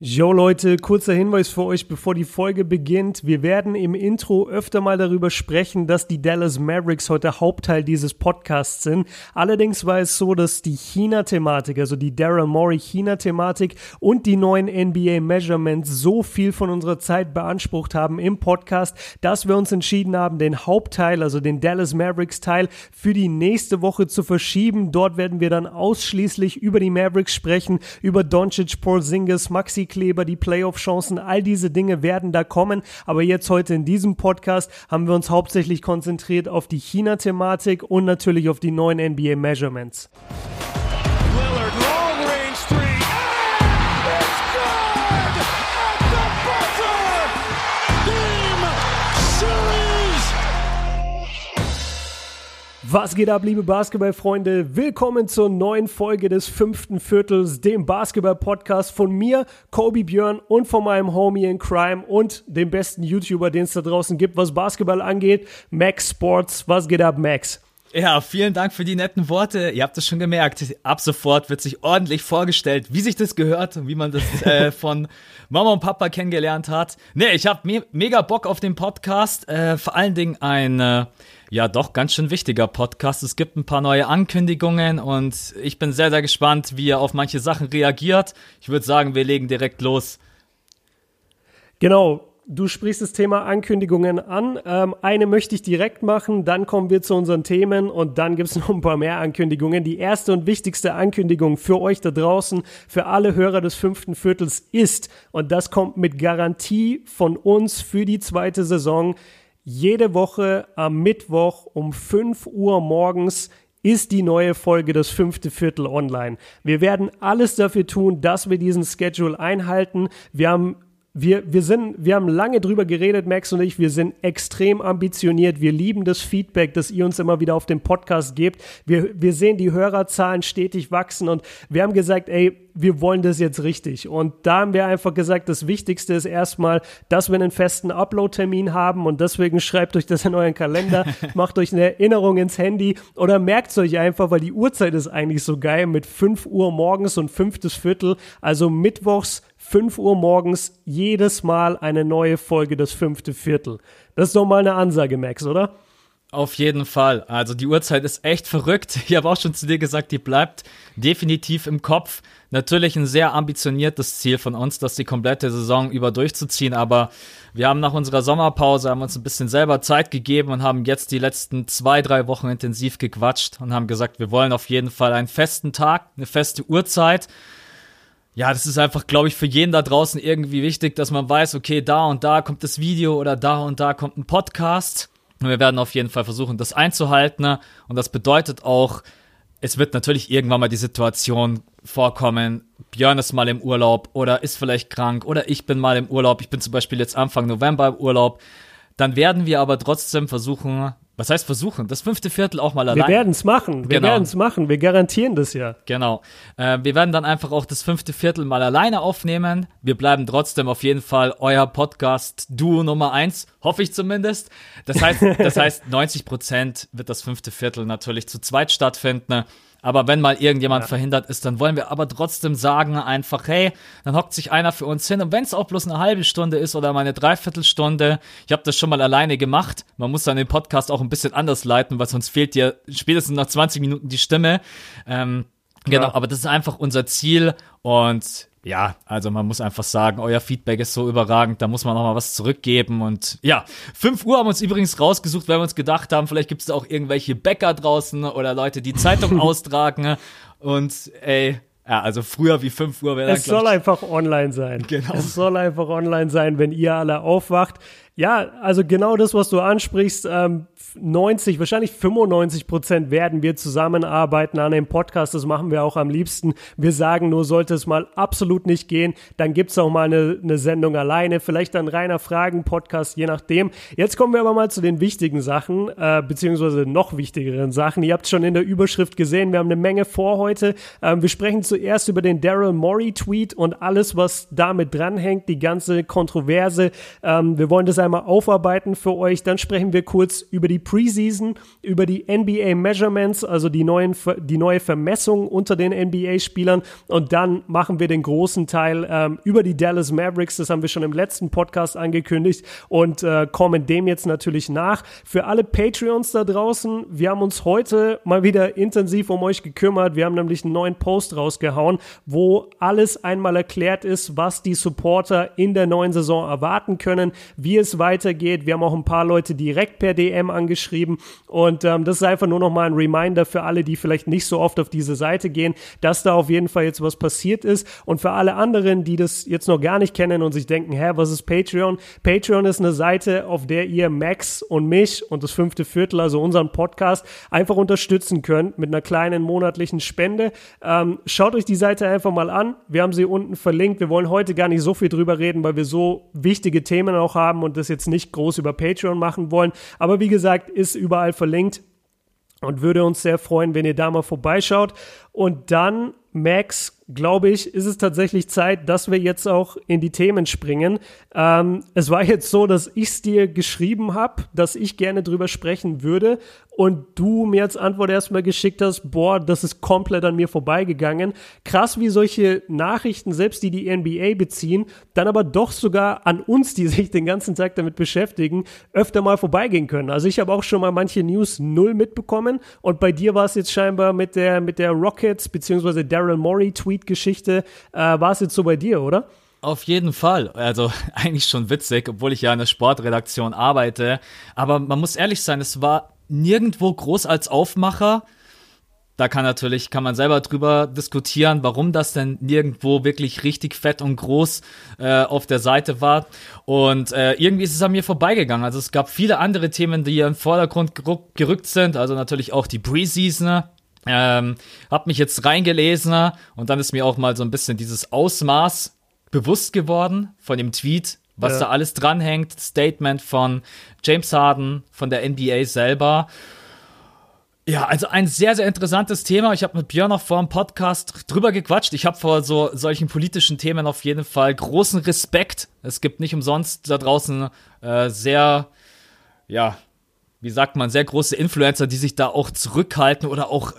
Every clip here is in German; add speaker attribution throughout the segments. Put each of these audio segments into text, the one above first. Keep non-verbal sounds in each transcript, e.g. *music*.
Speaker 1: Jo Leute, kurzer Hinweis für euch, bevor die Folge beginnt. Wir werden im Intro öfter mal darüber sprechen, dass die Dallas Mavericks heute Hauptteil dieses Podcasts sind. Allerdings war es so, dass die China-Thematik, also die Daryl Morey China-Thematik und die neuen NBA Measurements so viel von unserer Zeit beansprucht haben im Podcast, dass wir uns entschieden haben, den Hauptteil, also den Dallas Mavericks Teil, für die nächste Woche zu verschieben. Dort werden wir dann ausschließlich über die Mavericks sprechen, über Doncic, Porzingis, Maxi Kleber, die Playoff-Chancen, all diese Dinge werden da kommen. Aber jetzt heute in diesem Podcast haben wir uns hauptsächlich konzentriert auf die China-Thematik und natürlich auf die neuen NBA-Measurements. Was geht ab, liebe Basketballfreunde? Willkommen zur neuen Folge des fünften Viertels, dem Basketball-Podcast von mir, Kobe Björn und von meinem Homie in Crime und dem besten YouTuber, den es da draußen gibt, was Basketball angeht, Max Sports. Was geht ab, Max?
Speaker 2: Ja, vielen Dank für die netten Worte. Ihr habt es schon gemerkt. Ab sofort wird sich ordentlich vorgestellt, wie sich das gehört und wie man das *laughs* äh, von Mama und Papa kennengelernt hat. Nee, ich habe me mega Bock auf den Podcast. Äh, vor allen Dingen ein äh, ja doch ganz schön wichtiger Podcast. Es gibt ein paar neue Ankündigungen und ich bin sehr, sehr gespannt, wie er auf manche Sachen reagiert. Ich würde sagen, wir legen direkt los.
Speaker 1: Genau, Du sprichst das Thema Ankündigungen an. Ähm, eine möchte ich direkt machen, dann kommen wir zu unseren Themen und dann gibt es *laughs* noch ein paar mehr Ankündigungen. Die erste und wichtigste Ankündigung für euch da draußen, für alle Hörer des fünften Viertels ist, und das kommt mit Garantie von uns für die zweite Saison, jede Woche am Mittwoch um 5 Uhr morgens ist die neue Folge das fünfte Viertel online. Wir werden alles dafür tun, dass wir diesen Schedule einhalten. Wir haben wir, wir, sind, wir haben lange drüber geredet, Max und ich. Wir sind extrem ambitioniert. Wir lieben das Feedback, das ihr uns immer wieder auf dem Podcast gebt. Wir, wir sehen die Hörerzahlen stetig wachsen und wir haben gesagt, ey, wir wollen das jetzt richtig. Und da haben wir einfach gesagt, das Wichtigste ist erstmal, dass wir einen festen Upload-Termin haben und deswegen schreibt euch das in euren Kalender, *laughs* macht euch eine Erinnerung ins Handy oder merkt es euch einfach, weil die Uhrzeit ist eigentlich so geil mit 5 Uhr morgens und fünftes Viertel, also mittwochs 5 Uhr morgens jedes Mal eine neue Folge das fünfte Viertel. Das ist doch mal eine Ansage, Max, oder?
Speaker 2: Auf jeden Fall. Also die Uhrzeit ist echt verrückt. Ich habe auch schon zu dir gesagt, die bleibt definitiv im Kopf. Natürlich ein sehr ambitioniertes Ziel von uns, das die komplette Saison über durchzuziehen. Aber wir haben nach unserer Sommerpause haben uns ein bisschen selber Zeit gegeben und haben jetzt die letzten zwei, drei Wochen intensiv gequatscht und haben gesagt, wir wollen auf jeden Fall einen festen Tag, eine feste Uhrzeit ja, das ist einfach, glaube ich, für jeden da draußen irgendwie wichtig, dass man weiß, okay, da und da kommt das Video oder da und da kommt ein Podcast. Und wir werden auf jeden Fall versuchen, das einzuhalten. Und das bedeutet auch, es wird natürlich irgendwann mal die Situation vorkommen, Björn ist mal im Urlaub oder ist vielleicht krank oder ich bin mal im Urlaub. Ich bin zum Beispiel jetzt Anfang November im Urlaub. Dann werden wir aber trotzdem versuchen, was heißt versuchen? Das fünfte Viertel auch mal allein.
Speaker 1: Wir werden es machen. Wir genau. werden es machen. Wir garantieren das ja.
Speaker 2: Genau. Äh, wir werden dann einfach auch das fünfte Viertel mal alleine aufnehmen. Wir bleiben trotzdem auf jeden Fall euer Podcast-Duo Nummer eins. Hoffe ich zumindest. Das heißt, das *laughs* heißt, 90 Prozent wird das fünfte Viertel natürlich zu zweit stattfinden. Aber wenn mal irgendjemand ja. verhindert ist, dann wollen wir aber trotzdem sagen einfach, hey, dann hockt sich einer für uns hin. Und wenn es auch bloß eine halbe Stunde ist oder mal eine Dreiviertelstunde, ich habe das schon mal alleine gemacht. Man muss dann den Podcast auch ein bisschen anders leiten, weil sonst fehlt dir spätestens nach 20 Minuten die Stimme. Ähm, Genau, ja. aber das ist einfach unser Ziel und ja, also man muss einfach sagen, euer Feedback ist so überragend, da muss man noch mal was zurückgeben. Und ja, 5 Uhr haben wir uns übrigens rausgesucht, weil wir uns gedacht haben, vielleicht gibt es da auch irgendwelche Bäcker draußen oder Leute, die Zeitung *laughs* austragen. Und ey, ja, also früher wie 5 Uhr wäre
Speaker 1: Es soll einfach online sein.
Speaker 2: Genau.
Speaker 1: Es soll einfach online sein, wenn ihr alle aufwacht. Ja, also genau das, was du ansprichst, ähm, 90, wahrscheinlich 95 Prozent werden wir zusammenarbeiten an dem Podcast. Das machen wir auch am liebsten. Wir sagen nur, sollte es mal absolut nicht gehen, dann gibt's auch mal eine, eine Sendung alleine, vielleicht ein reiner Fragen-Podcast, je nachdem. Jetzt kommen wir aber mal zu den wichtigen Sachen, äh, beziehungsweise noch wichtigeren Sachen. Ihr habt schon in der Überschrift gesehen, wir haben eine Menge vor heute. Ähm, wir sprechen zuerst über den Daryl Morey-Tweet und alles, was damit dranhängt, die ganze Kontroverse. Ähm, wir wollen das einmal aufarbeiten für euch. Dann sprechen wir kurz über die Preseason, über die NBA Measurements, also die, neuen, die neue Vermessung unter den NBA-Spielern. Und dann machen wir den großen Teil ähm, über die Dallas Mavericks. Das haben wir schon im letzten Podcast angekündigt und äh, kommen dem jetzt natürlich nach. Für alle Patreons da draußen, wir haben uns heute mal wieder intensiv um euch gekümmert. Wir haben nämlich einen neuen Post rausgehauen, wo alles einmal erklärt ist, was die Supporter in der neuen Saison erwarten können, wie es weitergeht. Wir haben auch ein paar Leute direkt per DM angeschrieben und ähm, das ist einfach nur noch mal ein Reminder für alle, die vielleicht nicht so oft auf diese Seite gehen, dass da auf jeden Fall jetzt was passiert ist und für alle anderen, die das jetzt noch gar nicht kennen und sich denken, hä, was ist Patreon? Patreon ist eine Seite, auf der ihr Max und mich und das fünfte Viertel, also unseren Podcast, einfach unterstützen könnt mit einer kleinen monatlichen Spende. Ähm, schaut euch die Seite einfach mal an. Wir haben sie unten verlinkt. Wir wollen heute gar nicht so viel drüber reden, weil wir so wichtige Themen auch haben und das jetzt nicht groß über Patreon machen wollen. Aber wie gesagt, ist überall verlinkt und würde uns sehr freuen, wenn ihr da mal vorbeischaut. Und dann, Max, glaube ich, ist es tatsächlich Zeit, dass wir jetzt auch in die Themen springen. Ähm, es war jetzt so, dass ich es dir geschrieben habe, dass ich gerne drüber sprechen würde und du mir als Antwort erstmal geschickt hast, boah, das ist komplett an mir vorbeigegangen. Krass, wie solche Nachrichten, selbst die die NBA beziehen, dann aber doch sogar an uns, die sich den ganzen Tag damit beschäftigen, öfter mal vorbeigehen können. Also ich habe auch schon mal manche News null mitbekommen und bei dir war es jetzt scheinbar mit der, mit der Rockets beziehungsweise Daryl Morey Tweet Tweet-Geschichte. Äh, war es jetzt so bei dir, oder?
Speaker 2: Auf jeden Fall. Also *laughs* eigentlich schon witzig, obwohl ich ja in der Sportredaktion arbeite. Aber man muss ehrlich sein, es war nirgendwo groß als Aufmacher. Da kann natürlich, kann man selber drüber diskutieren, warum das denn nirgendwo wirklich richtig fett und groß äh, auf der Seite war. Und äh, irgendwie ist es an mir vorbeigegangen. Also es gab viele andere Themen, die hier im Vordergrund gerückt sind. Also natürlich auch die Preseason, ähm, hab mich jetzt reingelesen und dann ist mir auch mal so ein bisschen dieses Ausmaß bewusst geworden von dem Tweet, was ja. da alles dranhängt. Statement von James Harden, von der NBA selber. Ja, also ein sehr, sehr interessantes Thema. Ich habe mit Björn auch vor dem Podcast drüber gequatscht. Ich habe vor so solchen politischen Themen auf jeden Fall großen Respekt. Es gibt nicht umsonst da draußen äh, sehr, ja, wie sagt man, sehr große Influencer, die sich da auch zurückhalten oder auch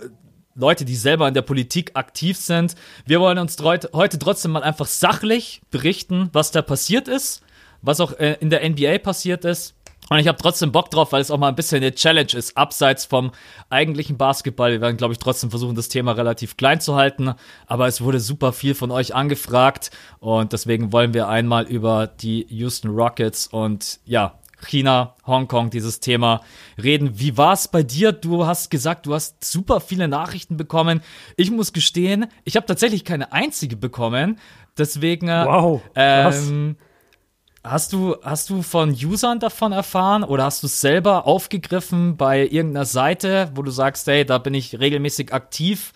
Speaker 2: Leute, die selber in der Politik aktiv sind. Wir wollen uns heute trotzdem mal einfach sachlich berichten, was da passiert ist, was auch äh, in der NBA passiert ist. Und ich habe trotzdem Bock drauf, weil es auch mal ein bisschen eine Challenge ist, abseits vom eigentlichen Basketball. Wir werden, glaube ich, trotzdem versuchen, das Thema relativ klein zu halten. Aber es wurde super viel von euch angefragt. Und deswegen wollen wir einmal über die Houston Rockets und ja, China, Hongkong, dieses Thema reden. Wie war es bei dir? Du hast gesagt, du hast super viele Nachrichten bekommen. Ich muss gestehen, ich habe tatsächlich keine einzige bekommen. Deswegen.
Speaker 1: Äh, wow.
Speaker 2: Ähm, Hast du, hast du von Usern davon erfahren oder hast du es selber aufgegriffen bei irgendeiner Seite, wo du sagst, hey, da bin ich regelmäßig aktiv?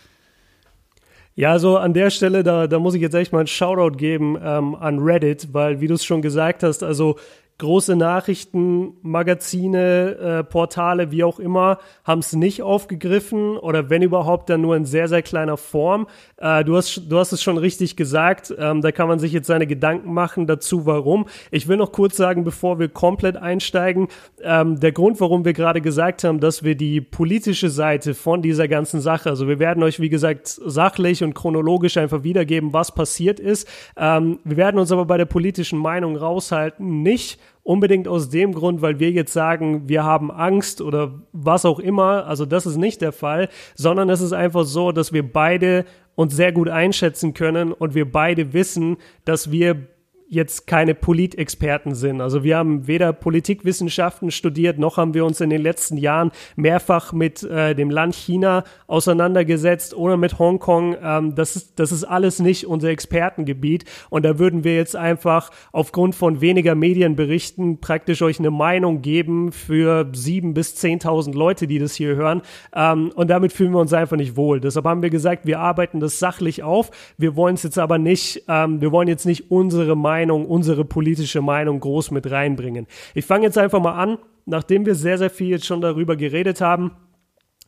Speaker 1: Ja, also an der Stelle, da, da muss ich jetzt echt mal einen Shoutout geben ähm, an Reddit, weil, wie du es schon gesagt hast, also große Nachrichten, Magazine, äh, Portale, wie auch immer, haben es nicht aufgegriffen oder wenn überhaupt, dann nur in sehr, sehr kleiner Form. Äh, du, hast, du hast es schon richtig gesagt, ähm, da kann man sich jetzt seine Gedanken machen dazu, warum. Ich will noch kurz sagen, bevor wir komplett einsteigen, ähm, der Grund, warum wir gerade gesagt haben, dass wir die politische Seite von dieser ganzen Sache, also wir werden euch, wie gesagt, sachlich und chronologisch einfach wiedergeben, was passiert ist. Ähm, wir werden uns aber bei der politischen Meinung raushalten, nicht unbedingt aus dem Grund, weil wir jetzt sagen, wir haben Angst oder was auch immer. Also das ist nicht der Fall, sondern es ist einfach so, dass wir beide uns sehr gut einschätzen können und wir beide wissen, dass wir jetzt keine Politexperten sind. Also wir haben weder Politikwissenschaften studiert, noch haben wir uns in den letzten Jahren mehrfach mit äh, dem Land China auseinandergesetzt oder mit Hongkong. Ähm, das, ist, das ist alles nicht unser Expertengebiet. Und da würden wir jetzt einfach aufgrund von weniger Medienberichten praktisch euch eine Meinung geben für sieben bis zehntausend Leute, die das hier hören. Ähm, und damit fühlen wir uns einfach nicht wohl. Deshalb haben wir gesagt, wir arbeiten das sachlich auf. Wir wollen es jetzt aber nicht, ähm, wir wollen jetzt nicht unsere Meinung Meinung, unsere politische Meinung groß mit reinbringen. Ich fange jetzt einfach mal an, nachdem wir sehr, sehr viel jetzt schon darüber geredet haben.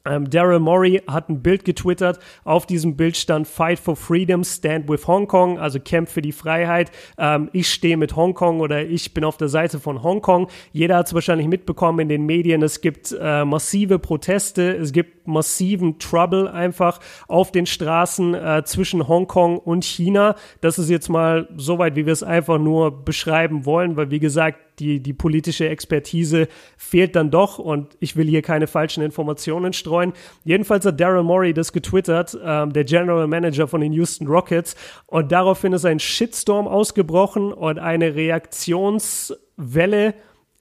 Speaker 1: Ähm, Daryl Morey hat ein Bild getwittert. Auf diesem Bild stand Fight for Freedom, Stand with Hong Kong, also Kämpf für die Freiheit. Ähm, ich stehe mit Hongkong oder ich bin auf der Seite von Hongkong. Jeder hat es wahrscheinlich mitbekommen in den Medien. Es gibt äh, massive Proteste, es gibt massiven Trouble einfach auf den Straßen äh, zwischen Hongkong und China. Das ist jetzt mal soweit, wie wir es einfach nur beschreiben wollen, weil wie gesagt, die, die politische Expertise fehlt dann doch und ich will hier keine falschen Informationen streuen. Jedenfalls hat Daryl Morey das getwittert, ähm, der General Manager von den Houston Rockets und daraufhin ist ein Shitstorm ausgebrochen und eine Reaktionswelle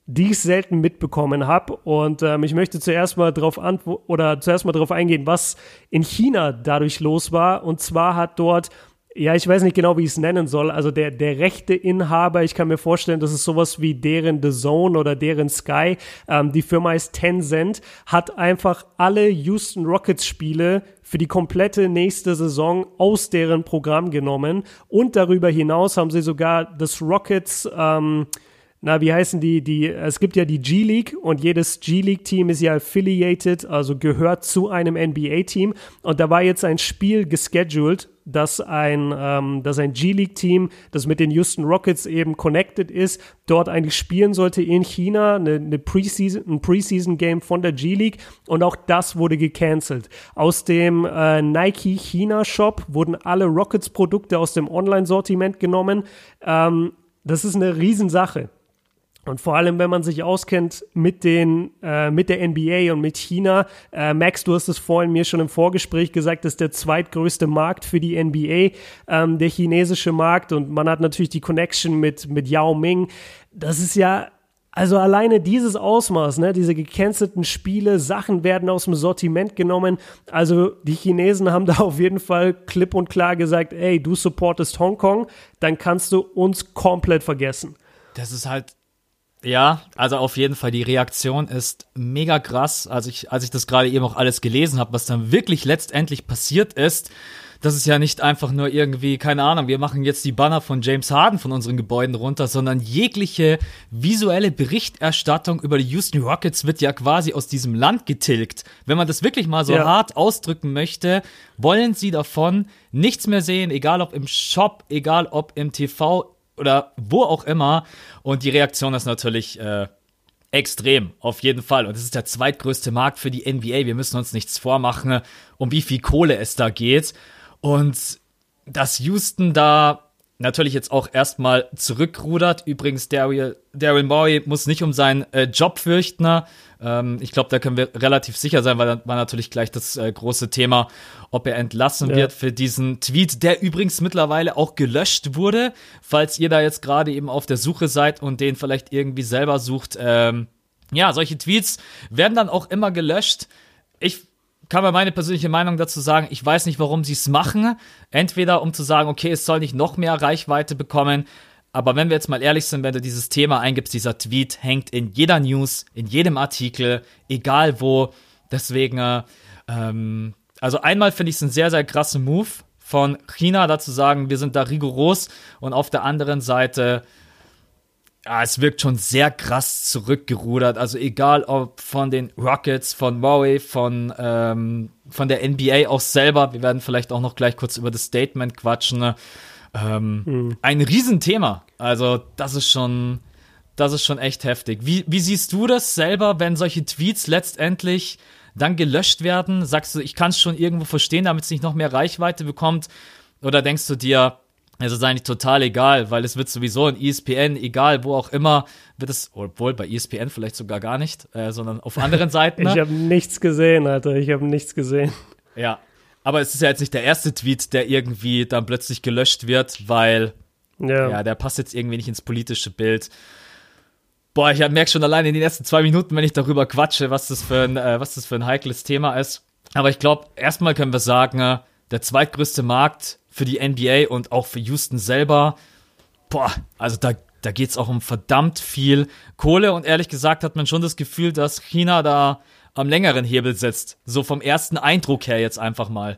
Speaker 1: die ich selten mitbekommen habe. Und ähm, ich möchte zuerst mal darauf oder zuerst mal darauf eingehen, was in China dadurch los war. Und zwar hat dort ja, ich weiß nicht genau, wie ich es nennen soll. Also der, der rechte Inhaber, ich kann mir vorstellen, das ist sowas wie deren The Zone oder deren Sky. Ähm, die Firma ist Tencent, hat einfach alle Houston Rockets Spiele für die komplette nächste Saison aus deren Programm genommen. Und darüber hinaus haben sie sogar das Rockets, ähm, na, wie heißen die, die, es gibt ja die G-League und jedes G-League-Team ist ja affiliated, also gehört zu einem NBA-Team. Und da war jetzt ein Spiel gescheduled, dass ein, ähm, dass ein G-League-Team, das mit den Houston Rockets eben connected ist, dort eigentlich spielen sollte in China, eine, eine Preseason, ein Preseason-Game von der G-League und auch das wurde gecancelt. Aus dem äh, Nike China-Shop wurden alle Rockets-Produkte aus dem Online-Sortiment genommen. Ähm, das ist eine Riesensache. Und vor allem, wenn man sich auskennt mit den, äh, mit der NBA und mit China, äh, Max, du hast es vorhin mir schon im Vorgespräch gesagt, das ist der zweitgrößte Markt für die NBA, ähm, der chinesische Markt. Und man hat natürlich die Connection mit, mit Yao Ming. Das ist ja, also alleine dieses Ausmaß, ne, diese gecancelten Spiele, Sachen werden aus dem Sortiment genommen. Also die Chinesen haben *laughs* da auf jeden Fall klipp und klar gesagt, ey, du supportest Hongkong, dann kannst du uns komplett vergessen.
Speaker 2: Das ist halt ja, also auf jeden Fall, die Reaktion ist mega krass. Also ich, als ich das gerade eben auch alles gelesen habe, was dann wirklich letztendlich passiert ist, das ist ja nicht einfach nur irgendwie, keine Ahnung, wir machen jetzt die Banner von James Harden von unseren Gebäuden runter, sondern jegliche visuelle Berichterstattung über die Houston Rockets wird ja quasi aus diesem Land getilgt. Wenn man das wirklich mal so ja. hart ausdrücken möchte, wollen sie davon nichts mehr sehen, egal ob im Shop, egal ob im TV, oder wo auch immer. Und die Reaktion ist natürlich äh, extrem, auf jeden Fall. Und es ist der zweitgrößte Markt für die NBA. Wir müssen uns nichts vormachen, um wie viel Kohle es da geht. Und dass Houston da natürlich jetzt auch erstmal zurückrudert. Übrigens, Daryl, Daryl Morey muss nicht um seinen äh, Job fürchten. Ähm, ich glaube, da können wir relativ sicher sein, weil da war natürlich gleich das äh, große Thema, ob er entlassen ja. wird für diesen Tweet, der übrigens mittlerweile auch gelöscht wurde. Falls ihr da jetzt gerade eben auf der Suche seid und den vielleicht irgendwie selber sucht. Ähm, ja, solche Tweets werden dann auch immer gelöscht. Ich kann man meine persönliche Meinung dazu sagen, ich weiß nicht, warum sie es machen. Entweder um zu sagen, okay, es soll nicht noch mehr Reichweite bekommen. Aber wenn wir jetzt mal ehrlich sind, wenn du dieses Thema eingibst, dieser Tweet hängt in jeder News, in jedem Artikel, egal wo. Deswegen, äh, ähm, also einmal finde ich es ein sehr, sehr krasser Move von China, da zu sagen, wir sind da rigoros. Und auf der anderen Seite ja, es wirkt schon sehr krass zurückgerudert. Also egal ob von den Rockets, von Murray, von, ähm, von der NBA auch selber. Wir werden vielleicht auch noch gleich kurz über das Statement quatschen. Ne? Ähm, mhm. Ein Riesenthema. Also das ist schon, das ist schon echt heftig. Wie, wie siehst du das selber, wenn solche Tweets letztendlich dann gelöscht werden? Sagst du, ich kann es schon irgendwo verstehen, damit es nicht noch mehr Reichweite bekommt? Oder denkst du dir, es ist eigentlich total egal, weil es wird sowieso in ESPN, egal wo auch immer, wird es, obwohl bei ESPN vielleicht sogar gar nicht, äh, sondern auf anderen Seiten.
Speaker 1: ich habe nichts gesehen, Alter, ich habe nichts gesehen.
Speaker 2: Ja, aber es ist ja jetzt nicht der erste Tweet, der irgendwie dann plötzlich gelöscht wird, weil ja, ja der passt jetzt irgendwie nicht ins politische Bild. Boah, ich merke schon allein in den ersten zwei Minuten, wenn ich darüber quatsche, was das für ein, äh, was das für ein heikles Thema ist. Aber ich glaube, erstmal können wir sagen, äh, der zweitgrößte Markt für die NBA und auch für Houston selber. Boah, also da, da geht es auch um verdammt viel Kohle und ehrlich gesagt hat man schon das Gefühl, dass China da am längeren Hebel sitzt. So vom ersten Eindruck her jetzt einfach mal.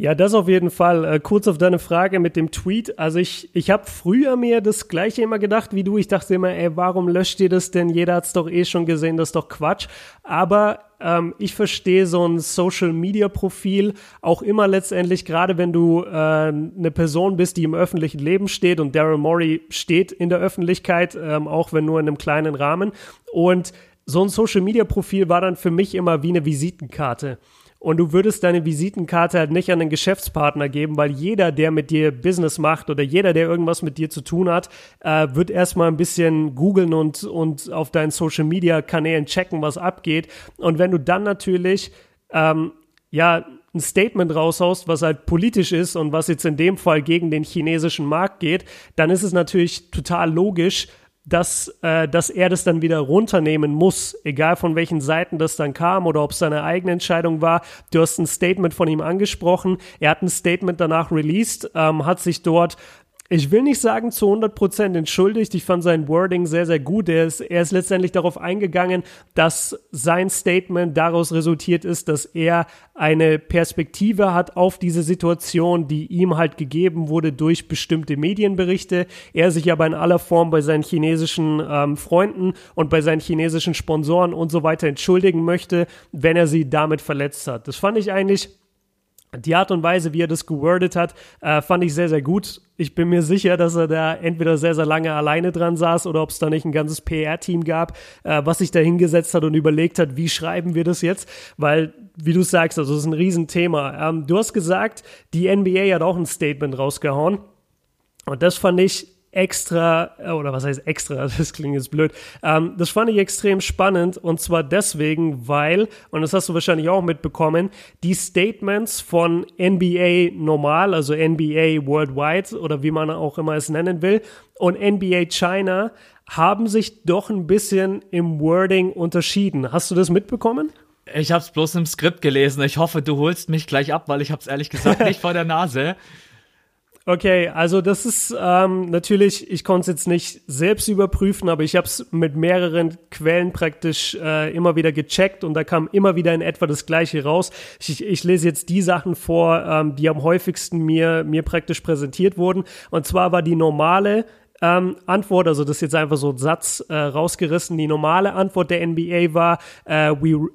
Speaker 1: Ja, das auf jeden Fall. Äh, kurz auf deine Frage mit dem Tweet. Also ich, ich habe früher mir das gleiche immer gedacht wie du. Ich dachte immer, ey, warum löscht ihr das denn? Jeder hat's doch eh schon gesehen, das ist doch Quatsch. Aber ähm, ich verstehe so ein Social-Media-Profil auch immer letztendlich, gerade wenn du äh, eine Person bist, die im öffentlichen Leben steht und Daryl Morey steht in der Öffentlichkeit, ähm, auch wenn nur in einem kleinen Rahmen. Und so ein Social-Media-Profil war dann für mich immer wie eine Visitenkarte und du würdest deine Visitenkarte halt nicht an den Geschäftspartner geben, weil jeder, der mit dir Business macht oder jeder, der irgendwas mit dir zu tun hat, äh, wird erstmal ein bisschen googeln und, und auf deinen Social Media Kanälen checken, was abgeht. Und wenn du dann natürlich, ähm, ja, ein Statement raushaust, was halt politisch ist und was jetzt in dem Fall gegen den chinesischen Markt geht, dann ist es natürlich total logisch, dass, äh, dass er das dann wieder runternehmen muss, egal von welchen Seiten das dann kam oder ob es seine eigene Entscheidung war. Du hast ein Statement von ihm angesprochen. Er hat ein Statement danach released, ähm, hat sich dort ich will nicht sagen zu 100% entschuldigt. Ich fand sein Wording sehr, sehr gut. Er ist, er ist letztendlich darauf eingegangen, dass sein Statement daraus resultiert ist, dass er eine Perspektive hat auf diese Situation, die ihm halt gegeben wurde durch bestimmte Medienberichte. Er sich aber in aller Form bei seinen chinesischen ähm, Freunden und bei seinen chinesischen Sponsoren und so weiter entschuldigen möchte, wenn er sie damit verletzt hat. Das fand ich eigentlich die Art und Weise, wie er das gewordet hat, äh, fand ich sehr, sehr gut. Ich bin mir sicher, dass er da entweder sehr, sehr lange alleine dran saß oder ob es da nicht ein ganzes PR-Team gab, äh, was sich da hingesetzt hat und überlegt hat, wie schreiben wir das jetzt? Weil, wie du sagst, also das ist ein Riesenthema. Ähm, du hast gesagt, die NBA hat auch ein Statement rausgehauen. Und das fand ich extra, äh, oder was heißt extra, *laughs* das klingt jetzt blöd, ähm, das fand ich extrem spannend und zwar deswegen, weil, und das hast du wahrscheinlich auch mitbekommen, die Statements von NBA normal, also NBA worldwide oder wie man auch immer es nennen will, und NBA China haben sich doch ein bisschen im Wording unterschieden. Hast du das mitbekommen?
Speaker 2: Ich habe es bloß im Skript gelesen. Ich hoffe, du holst mich gleich ab, weil ich habe es ehrlich gesagt *laughs* nicht vor der Nase.
Speaker 1: Okay, also das ist ähm, natürlich, ich konnte es jetzt nicht selbst überprüfen, aber ich habe es mit mehreren Quellen praktisch äh, immer wieder gecheckt und da kam immer wieder in etwa das Gleiche raus. Ich, ich lese jetzt die Sachen vor, ähm, die am häufigsten mir, mir praktisch präsentiert wurden. Und zwar war die normale ähm, Antwort, also das ist jetzt einfach so ein Satz äh, rausgerissen, die normale Antwort der NBA war, äh, we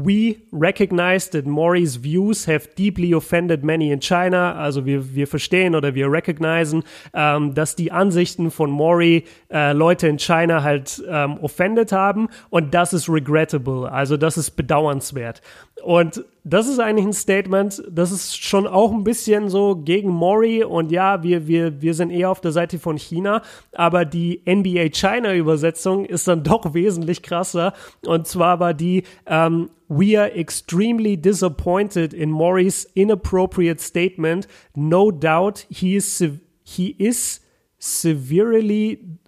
Speaker 1: We recognize that Maury's views have deeply offended many in China. Also wir, wir verstehen oder wir recognizen, ähm, dass die Ansichten von Maury äh, Leute in China halt ähm, offended haben und das ist regrettable. Also das ist bedauernswert. Und das ist eigentlich ein Statement, das ist schon auch ein bisschen so gegen Mori und ja, wir, wir, wir sind eher auf der Seite von China, aber die NBA China Übersetzung ist dann doch wesentlich krasser und zwar war die ähm, We are extremely disappointed in Mori's inappropriate statement. No doubt he is he is severely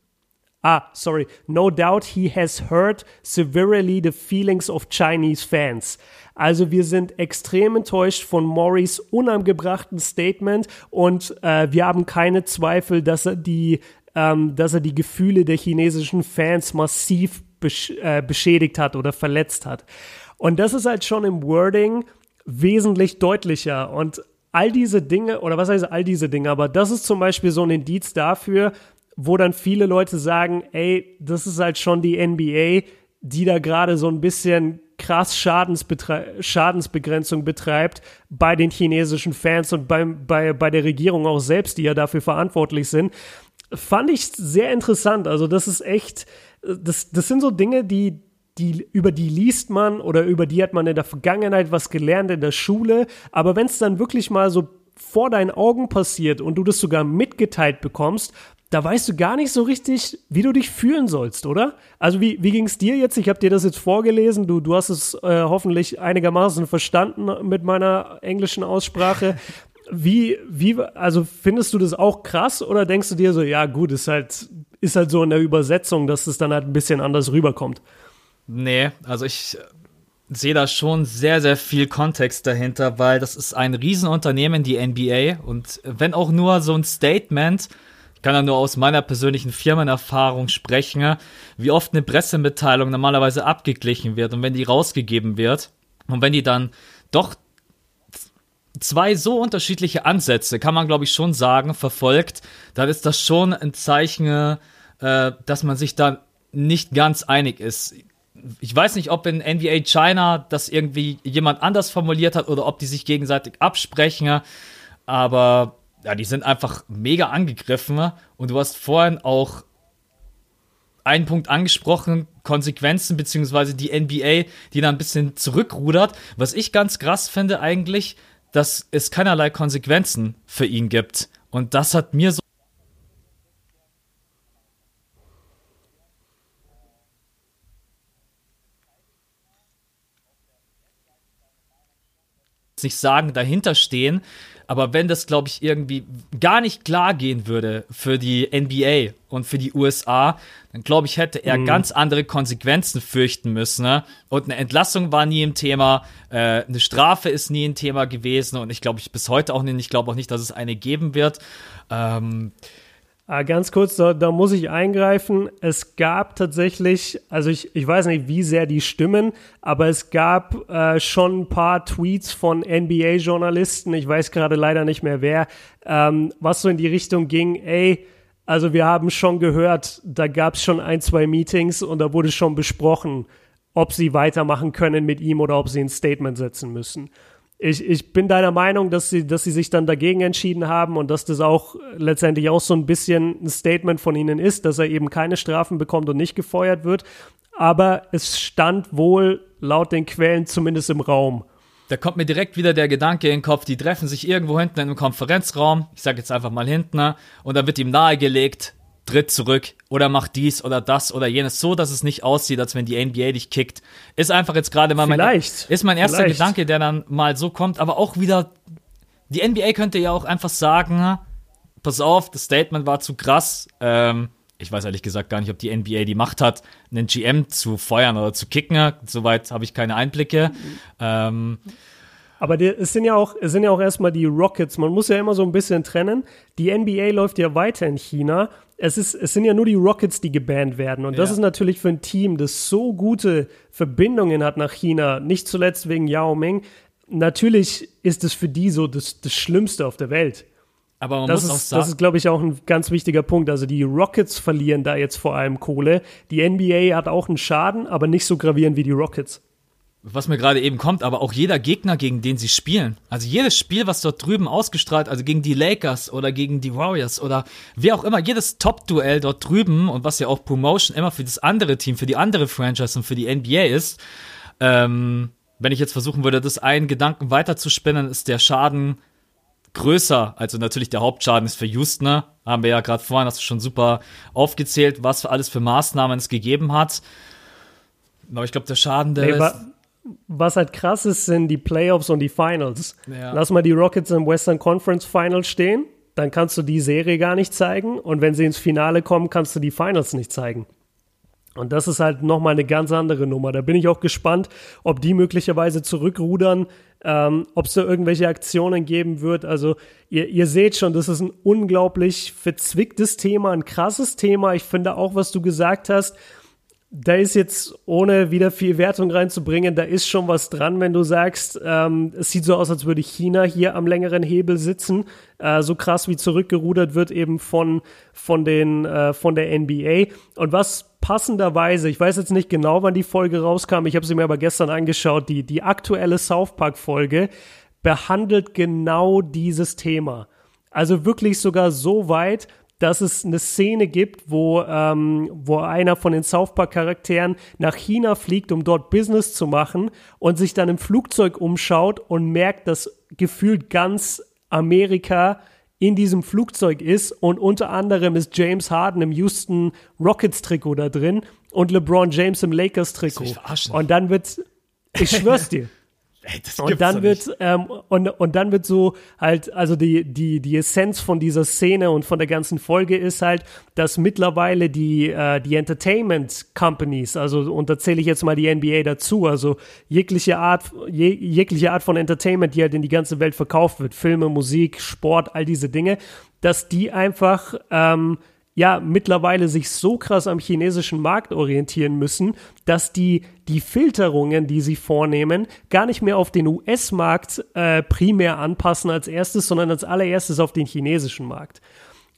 Speaker 1: Ah, sorry. No doubt he has hurt severely the feelings of Chinese fans. Also wir sind extrem enttäuscht von Morris unangebrachten Statement und äh, wir haben keine Zweifel, dass er die, ähm, dass er die Gefühle der chinesischen Fans massiv besch äh, beschädigt hat oder verletzt hat. Und das ist halt schon im Wording wesentlich deutlicher. Und all diese Dinge, oder was heißt all diese Dinge, aber das ist zum Beispiel so ein Indiz dafür, wo dann viele Leute sagen, ey, das ist halt schon die NBA, die da gerade so ein bisschen krass Schadensbegrenzung betreibt bei den chinesischen Fans und bei, bei, bei der Regierung auch selbst, die ja dafür verantwortlich sind, fand ich sehr interessant. Also das ist echt, das, das sind so Dinge, die, die, über die liest man oder über die hat man in der Vergangenheit was gelernt in der Schule. Aber wenn es dann wirklich mal so vor deinen Augen passiert und du das sogar mitgeteilt bekommst, da weißt du gar nicht so richtig, wie du dich fühlen sollst, oder? Also wie, wie ging es dir jetzt? Ich habe dir das jetzt vorgelesen, du, du hast es äh, hoffentlich einigermaßen verstanden mit meiner englischen Aussprache. *laughs* Wie, wie, also findest du das auch krass oder denkst du dir so, ja gut, ist halt, ist halt so in der Übersetzung, dass es dann halt ein bisschen anders rüberkommt?
Speaker 2: Nee, also ich sehe da schon sehr, sehr viel Kontext dahinter, weil das ist ein Riesenunternehmen, die NBA, und wenn auch nur so ein Statement, ich kann ja nur aus meiner persönlichen Firmenerfahrung sprechen, wie oft eine Pressemitteilung normalerweise abgeglichen wird und wenn die rausgegeben wird und wenn die dann doch zwei so unterschiedliche Ansätze, kann man glaube ich schon sagen, verfolgt, dann ist das schon ein Zeichen, äh, dass man sich da nicht ganz einig ist. Ich weiß nicht, ob in NBA China das irgendwie jemand anders formuliert hat oder ob die sich gegenseitig absprechen, aber ja, die sind einfach mega angegriffen und du hast vorhin auch einen Punkt angesprochen, Konsequenzen, beziehungsweise die NBA, die da ein bisschen zurückrudert. Was ich ganz krass finde eigentlich, dass es keinerlei Konsequenzen für ihn gibt. Und das hat mir so nicht sagen, dahinter stehen. Aber wenn das, glaube ich, irgendwie gar nicht klar gehen würde für die NBA und für die USA, dann glaube ich, hätte er mhm. ganz andere Konsequenzen fürchten müssen. Ne? Und eine Entlassung war nie ein Thema, äh, eine Strafe ist nie ein Thema gewesen und ich glaube ich bis heute auch nicht. Ich glaube auch nicht, dass es eine geben wird. Ähm,
Speaker 1: ganz kurz, da, da, muss ich eingreifen. Es gab tatsächlich, also ich, ich weiß nicht, wie sehr die stimmen, aber es gab äh, schon ein paar Tweets von NBA-Journalisten, ich weiß gerade leider nicht mehr wer, ähm, was so in die Richtung ging, ey, also wir haben schon gehört, da gab es schon ein, zwei Meetings und da wurde schon besprochen, ob sie weitermachen können mit ihm oder ob sie ein Statement setzen müssen ich, ich bin deiner Meinung, dass sie, dass sie sich dann dagegen entschieden haben und dass das auch letztendlich auch so ein bisschen ein Statement von ihnen ist, dass er eben keine Strafen bekommt und nicht gefeuert wird. Aber es stand wohl laut den Quellen zumindest im Raum.
Speaker 2: Da kommt mir direkt wieder der Gedanke in den Kopf, die treffen sich irgendwo hinten in einem Konferenzraum, ich sage jetzt einfach mal hinten, ne? und da wird ihm nahegelegt, tritt zurück oder macht dies oder das oder jenes, so dass es nicht aussieht, als wenn die NBA dich kickt. Ist einfach jetzt gerade mal mein, ist mein erster Vielleicht. Gedanke, der dann mal so kommt, aber auch wieder, die NBA könnte ja auch einfach sagen, pass auf, das Statement war zu krass, ähm, ich weiß ehrlich gesagt gar nicht, ob die NBA die Macht hat, einen GM zu feuern oder zu kicken. Soweit habe ich keine Einblicke. Ähm,
Speaker 1: aber die, es sind ja auch, es sind ja auch erstmal die Rockets. Man muss ja immer so ein bisschen trennen. Die NBA läuft ja weiter in China es, ist, es sind ja nur die Rockets, die gebannt werden. Und ja. das ist natürlich für ein Team, das so gute Verbindungen hat nach China, nicht zuletzt wegen Yao Ming. Natürlich ist es für die so das, das Schlimmste auf der Welt. Aber man das muss ist, auch sagen, das ist, glaube ich, auch ein ganz wichtiger Punkt. Also die Rockets verlieren da jetzt vor allem Kohle. Die NBA hat auch einen Schaden, aber nicht so gravierend wie die Rockets
Speaker 2: was mir gerade eben kommt, aber auch jeder Gegner, gegen den sie spielen. Also jedes Spiel, was dort drüben ausgestrahlt, also gegen die Lakers oder gegen die Warriors oder wer auch immer, jedes Top-Duell dort drüben und was ja auch Promotion immer für das andere Team, für die andere Franchise und für die NBA ist, ähm, wenn ich jetzt versuchen würde, das einen Gedanken weiterzuspinnen, ist der Schaden größer. Also natürlich der Hauptschaden ist für Houston, ne? haben wir ja gerade vorhin, hast du schon super aufgezählt, was für alles für Maßnahmen es gegeben hat. Aber ich glaube, der Schaden, der nee, ist
Speaker 1: was halt krass ist, sind die Playoffs und die Finals. Ja. Lass mal die Rockets im Western Conference Finals stehen, dann kannst du die Serie gar nicht zeigen und wenn sie ins Finale kommen, kannst du die Finals nicht zeigen. Und das ist halt nochmal eine ganz andere Nummer. Da bin ich auch gespannt, ob die möglicherweise zurückrudern, ähm, ob es da irgendwelche Aktionen geben wird. Also ihr, ihr seht schon, das ist ein unglaublich verzwicktes Thema, ein krasses Thema. Ich finde auch, was du gesagt hast, da ist jetzt, ohne wieder viel Wertung reinzubringen, da ist schon was dran, wenn du sagst, ähm, es sieht so aus, als würde China hier am längeren Hebel sitzen. Äh, so krass wie zurückgerudert wird eben von, von, den, äh, von der NBA. Und was passenderweise, ich weiß jetzt nicht genau, wann die Folge rauskam, ich habe sie mir aber gestern angeschaut, die, die aktuelle South Park-Folge behandelt genau dieses Thema. Also wirklich sogar so weit, dass es eine Szene gibt, wo, ähm, wo einer von den South Park-Charakteren nach China fliegt, um dort Business zu machen und sich dann im Flugzeug umschaut und merkt, dass gefühlt ganz Amerika in diesem Flugzeug ist und unter anderem ist James Harden im Houston Rockets Trikot da drin und LeBron James im Lakers Trikot. Und dann wird, ich schwör's dir. Ey, das und dann wird ähm, und, und dann wird so halt also die die die Essenz von dieser Szene und von der ganzen Folge ist halt dass mittlerweile die äh, die Entertainment Companies also und da zähle ich jetzt mal die NBA dazu also jegliche Art je, jegliche Art von Entertainment die halt in die ganze Welt verkauft wird Filme Musik Sport all diese Dinge dass die einfach ähm, ja mittlerweile sich so krass am chinesischen Markt orientieren müssen, dass die die Filterungen, die sie vornehmen, gar nicht mehr auf den US-Markt äh, primär anpassen als erstes, sondern als allererstes auf den chinesischen Markt.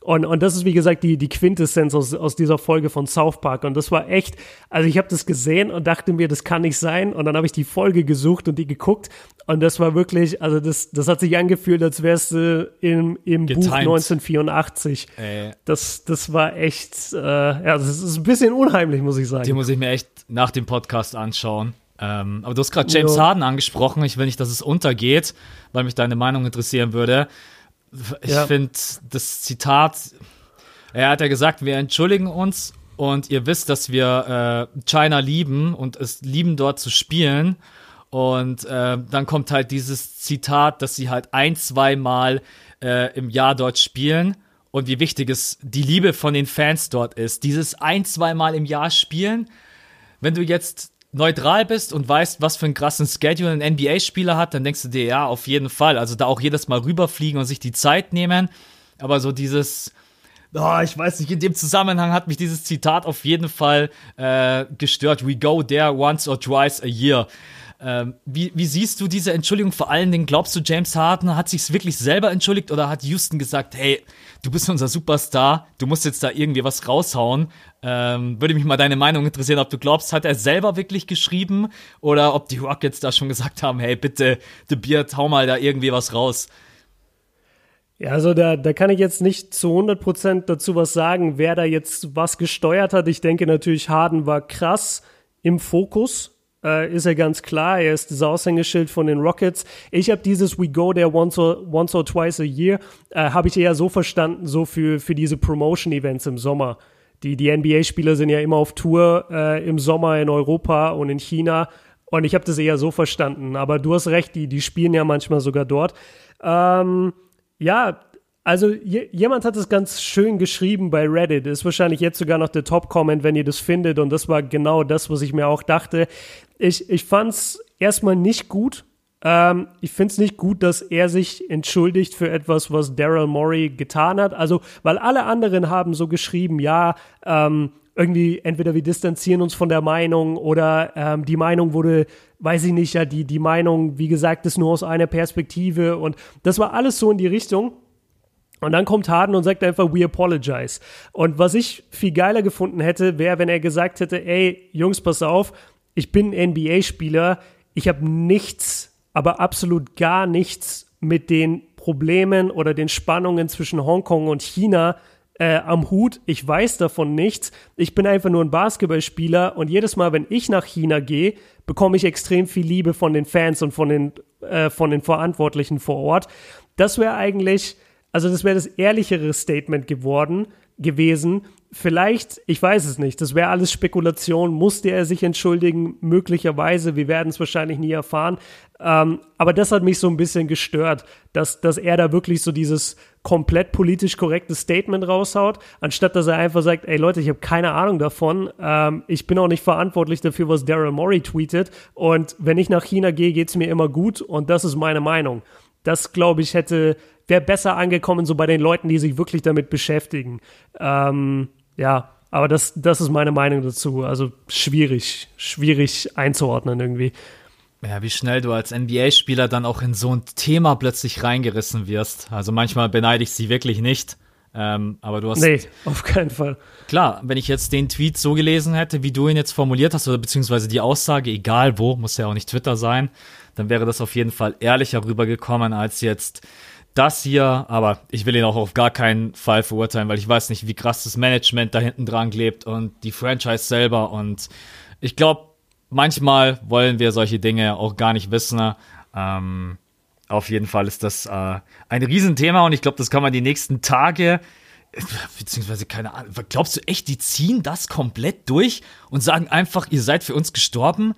Speaker 1: Und, und das ist, wie gesagt, die, die Quintessenz aus, aus dieser Folge von South Park. Und das war echt, also ich habe das gesehen und dachte mir, das kann nicht sein. Und dann habe ich die Folge gesucht und die geguckt. Und das war wirklich, also das, das hat sich angefühlt, als wärst du im, im Buch 1984. Äh. Das, das war echt, äh, ja, das ist ein bisschen unheimlich, muss ich sagen.
Speaker 2: Die muss ich mir echt nach dem Podcast anschauen. Ähm, aber du hast gerade James jo. Harden angesprochen. Ich will nicht, dass es untergeht, weil mich deine Meinung interessieren würde. Ich ja. finde das Zitat, er hat ja gesagt, wir entschuldigen uns und ihr wisst, dass wir äh, China lieben und es lieben dort zu spielen. Und äh, dann kommt halt dieses Zitat, dass sie halt ein, zwei Mal äh, im Jahr dort spielen und wie wichtig es die Liebe von den Fans dort ist. Dieses ein, zwei Mal im Jahr spielen. Wenn du jetzt neutral bist und weißt, was für einen krassen Schedule ein NBA-Spieler hat, dann denkst du dir, ja, auf jeden Fall. Also da auch jedes Mal rüberfliegen und sich die Zeit nehmen. Aber so dieses, oh, ich weiß nicht, in dem Zusammenhang hat mich dieses Zitat auf jeden Fall äh, gestört. We go there once or twice a year. Ähm, wie, wie, siehst du diese Entschuldigung? Vor allen Dingen, glaubst du, James Harden hat sich wirklich selber entschuldigt oder hat Houston gesagt, hey, du bist unser Superstar, du musst jetzt da irgendwie was raushauen? Ähm, würde mich mal deine Meinung interessieren, ob du glaubst, hat er selber wirklich geschrieben oder ob die Rockets da schon gesagt haben, hey, bitte, The Beard, hau mal da irgendwie was raus.
Speaker 1: Ja, also da, da kann ich jetzt nicht zu 100% dazu was sagen, wer da jetzt was gesteuert hat. Ich denke natürlich, Harden war krass im Fokus äh, ist er ganz klar. Er ist das Aushängeschild von den Rockets. Ich habe dieses We Go There once or, once or twice a year, äh, habe ich eher so verstanden, so für, für diese Promotion-Events im Sommer. Die, die NBA-Spieler sind ja immer auf Tour äh, im Sommer in Europa und in China. Und ich habe das eher so verstanden. Aber du hast recht, die, die spielen ja manchmal sogar dort. Ähm, ja, also jemand hat es ganz schön geschrieben bei Reddit. Ist wahrscheinlich jetzt sogar noch der Top-Comment, wenn ihr das findet. Und das war genau das, was ich mir auch dachte. Ich, ich fand es erstmal nicht gut. Ähm, ich finde es nicht gut, dass er sich entschuldigt für etwas, was Daryl Morey getan hat. Also, weil alle anderen haben so geschrieben, ja, ähm, irgendwie entweder wir distanzieren uns von der Meinung oder ähm, die Meinung wurde, weiß ich nicht, ja, die, die Meinung, wie gesagt, ist nur aus einer Perspektive und das war alles so in die Richtung. Und dann kommt Harden und sagt einfach, we apologize. Und was ich viel geiler gefunden hätte, wäre, wenn er gesagt hätte, ey, Jungs, pass auf, ich bin NBA-Spieler, ich habe nichts, aber absolut gar nichts mit den Problemen oder den Spannungen zwischen Hongkong und China äh, am Hut. Ich weiß davon nichts. Ich bin einfach nur ein Basketballspieler und jedes Mal, wenn ich nach China gehe, bekomme ich extrem viel Liebe von den Fans und von den, äh, von den Verantwortlichen vor Ort. Das wäre eigentlich also das wäre das ehrlichere Statement geworden, gewesen. Vielleicht, ich weiß es nicht, das wäre alles Spekulation, musste er sich entschuldigen, möglicherweise, wir werden es wahrscheinlich nie erfahren. Ähm, aber das hat mich so ein bisschen gestört, dass, dass er da wirklich so dieses komplett politisch korrekte Statement raushaut, anstatt dass er einfach sagt, ey Leute, ich habe keine Ahnung davon, ähm, ich bin auch nicht verantwortlich dafür, was Daryl Morey tweetet und wenn ich nach China gehe, geht es mir immer gut und das ist meine Meinung. Das, glaube ich, hätte wäre besser angekommen, so bei den Leuten, die sich wirklich damit beschäftigen. Ähm, ja, aber das, das ist meine Meinung dazu. Also schwierig, schwierig einzuordnen irgendwie.
Speaker 2: Ja, wie schnell du als NBA-Spieler dann auch in so ein Thema plötzlich reingerissen wirst. Also manchmal beneide ich sie wirklich nicht. Ähm, aber du hast.
Speaker 1: Nee, auf keinen Fall.
Speaker 2: Klar, wenn ich jetzt den Tweet so gelesen hätte, wie du ihn jetzt formuliert hast, oder beziehungsweise die Aussage, egal wo, muss ja auch nicht Twitter sein, dann wäre das auf jeden Fall ehrlicher rübergekommen als jetzt das hier, aber ich will ihn auch auf gar keinen Fall verurteilen, weil ich weiß nicht, wie krass das Management da hinten dran klebt und die Franchise selber. Und ich glaube, manchmal wollen wir solche Dinge auch gar nicht wissen. Ähm, auf jeden Fall ist das äh, ein Riesenthema und ich glaube, das kann man die nächsten Tage, beziehungsweise keine Ahnung, glaubst du echt, die ziehen das komplett durch und sagen einfach, ihr seid für uns gestorben?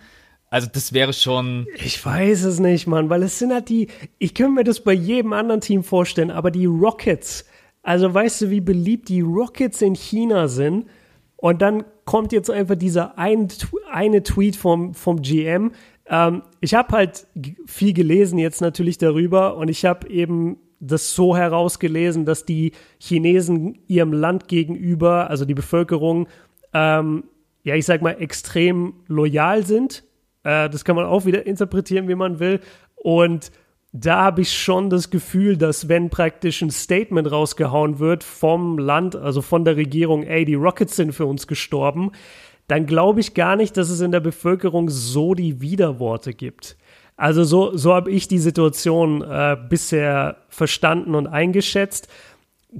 Speaker 2: Also das wäre schon.
Speaker 1: Ich weiß es nicht, Mann, weil es sind halt die. Ich könnte mir das bei jedem anderen Team vorstellen, aber die Rockets. Also weißt du, wie beliebt die Rockets in China sind? Und dann kommt jetzt einfach dieser ein, eine Tweet vom, vom GM. Ähm, ich habe halt viel gelesen jetzt natürlich darüber und ich habe eben das so herausgelesen, dass die Chinesen ihrem Land gegenüber, also die Bevölkerung, ähm, ja, ich sag mal, extrem loyal sind. Äh, das kann man auch wieder interpretieren, wie man will. Und da habe ich schon das Gefühl, dass wenn praktisch ein Statement rausgehauen wird vom Land, also von der Regierung, ey, die Rockets sind für uns gestorben, dann glaube ich gar nicht, dass es in der Bevölkerung so die Widerworte gibt. Also so, so habe ich die Situation äh, bisher verstanden und eingeschätzt.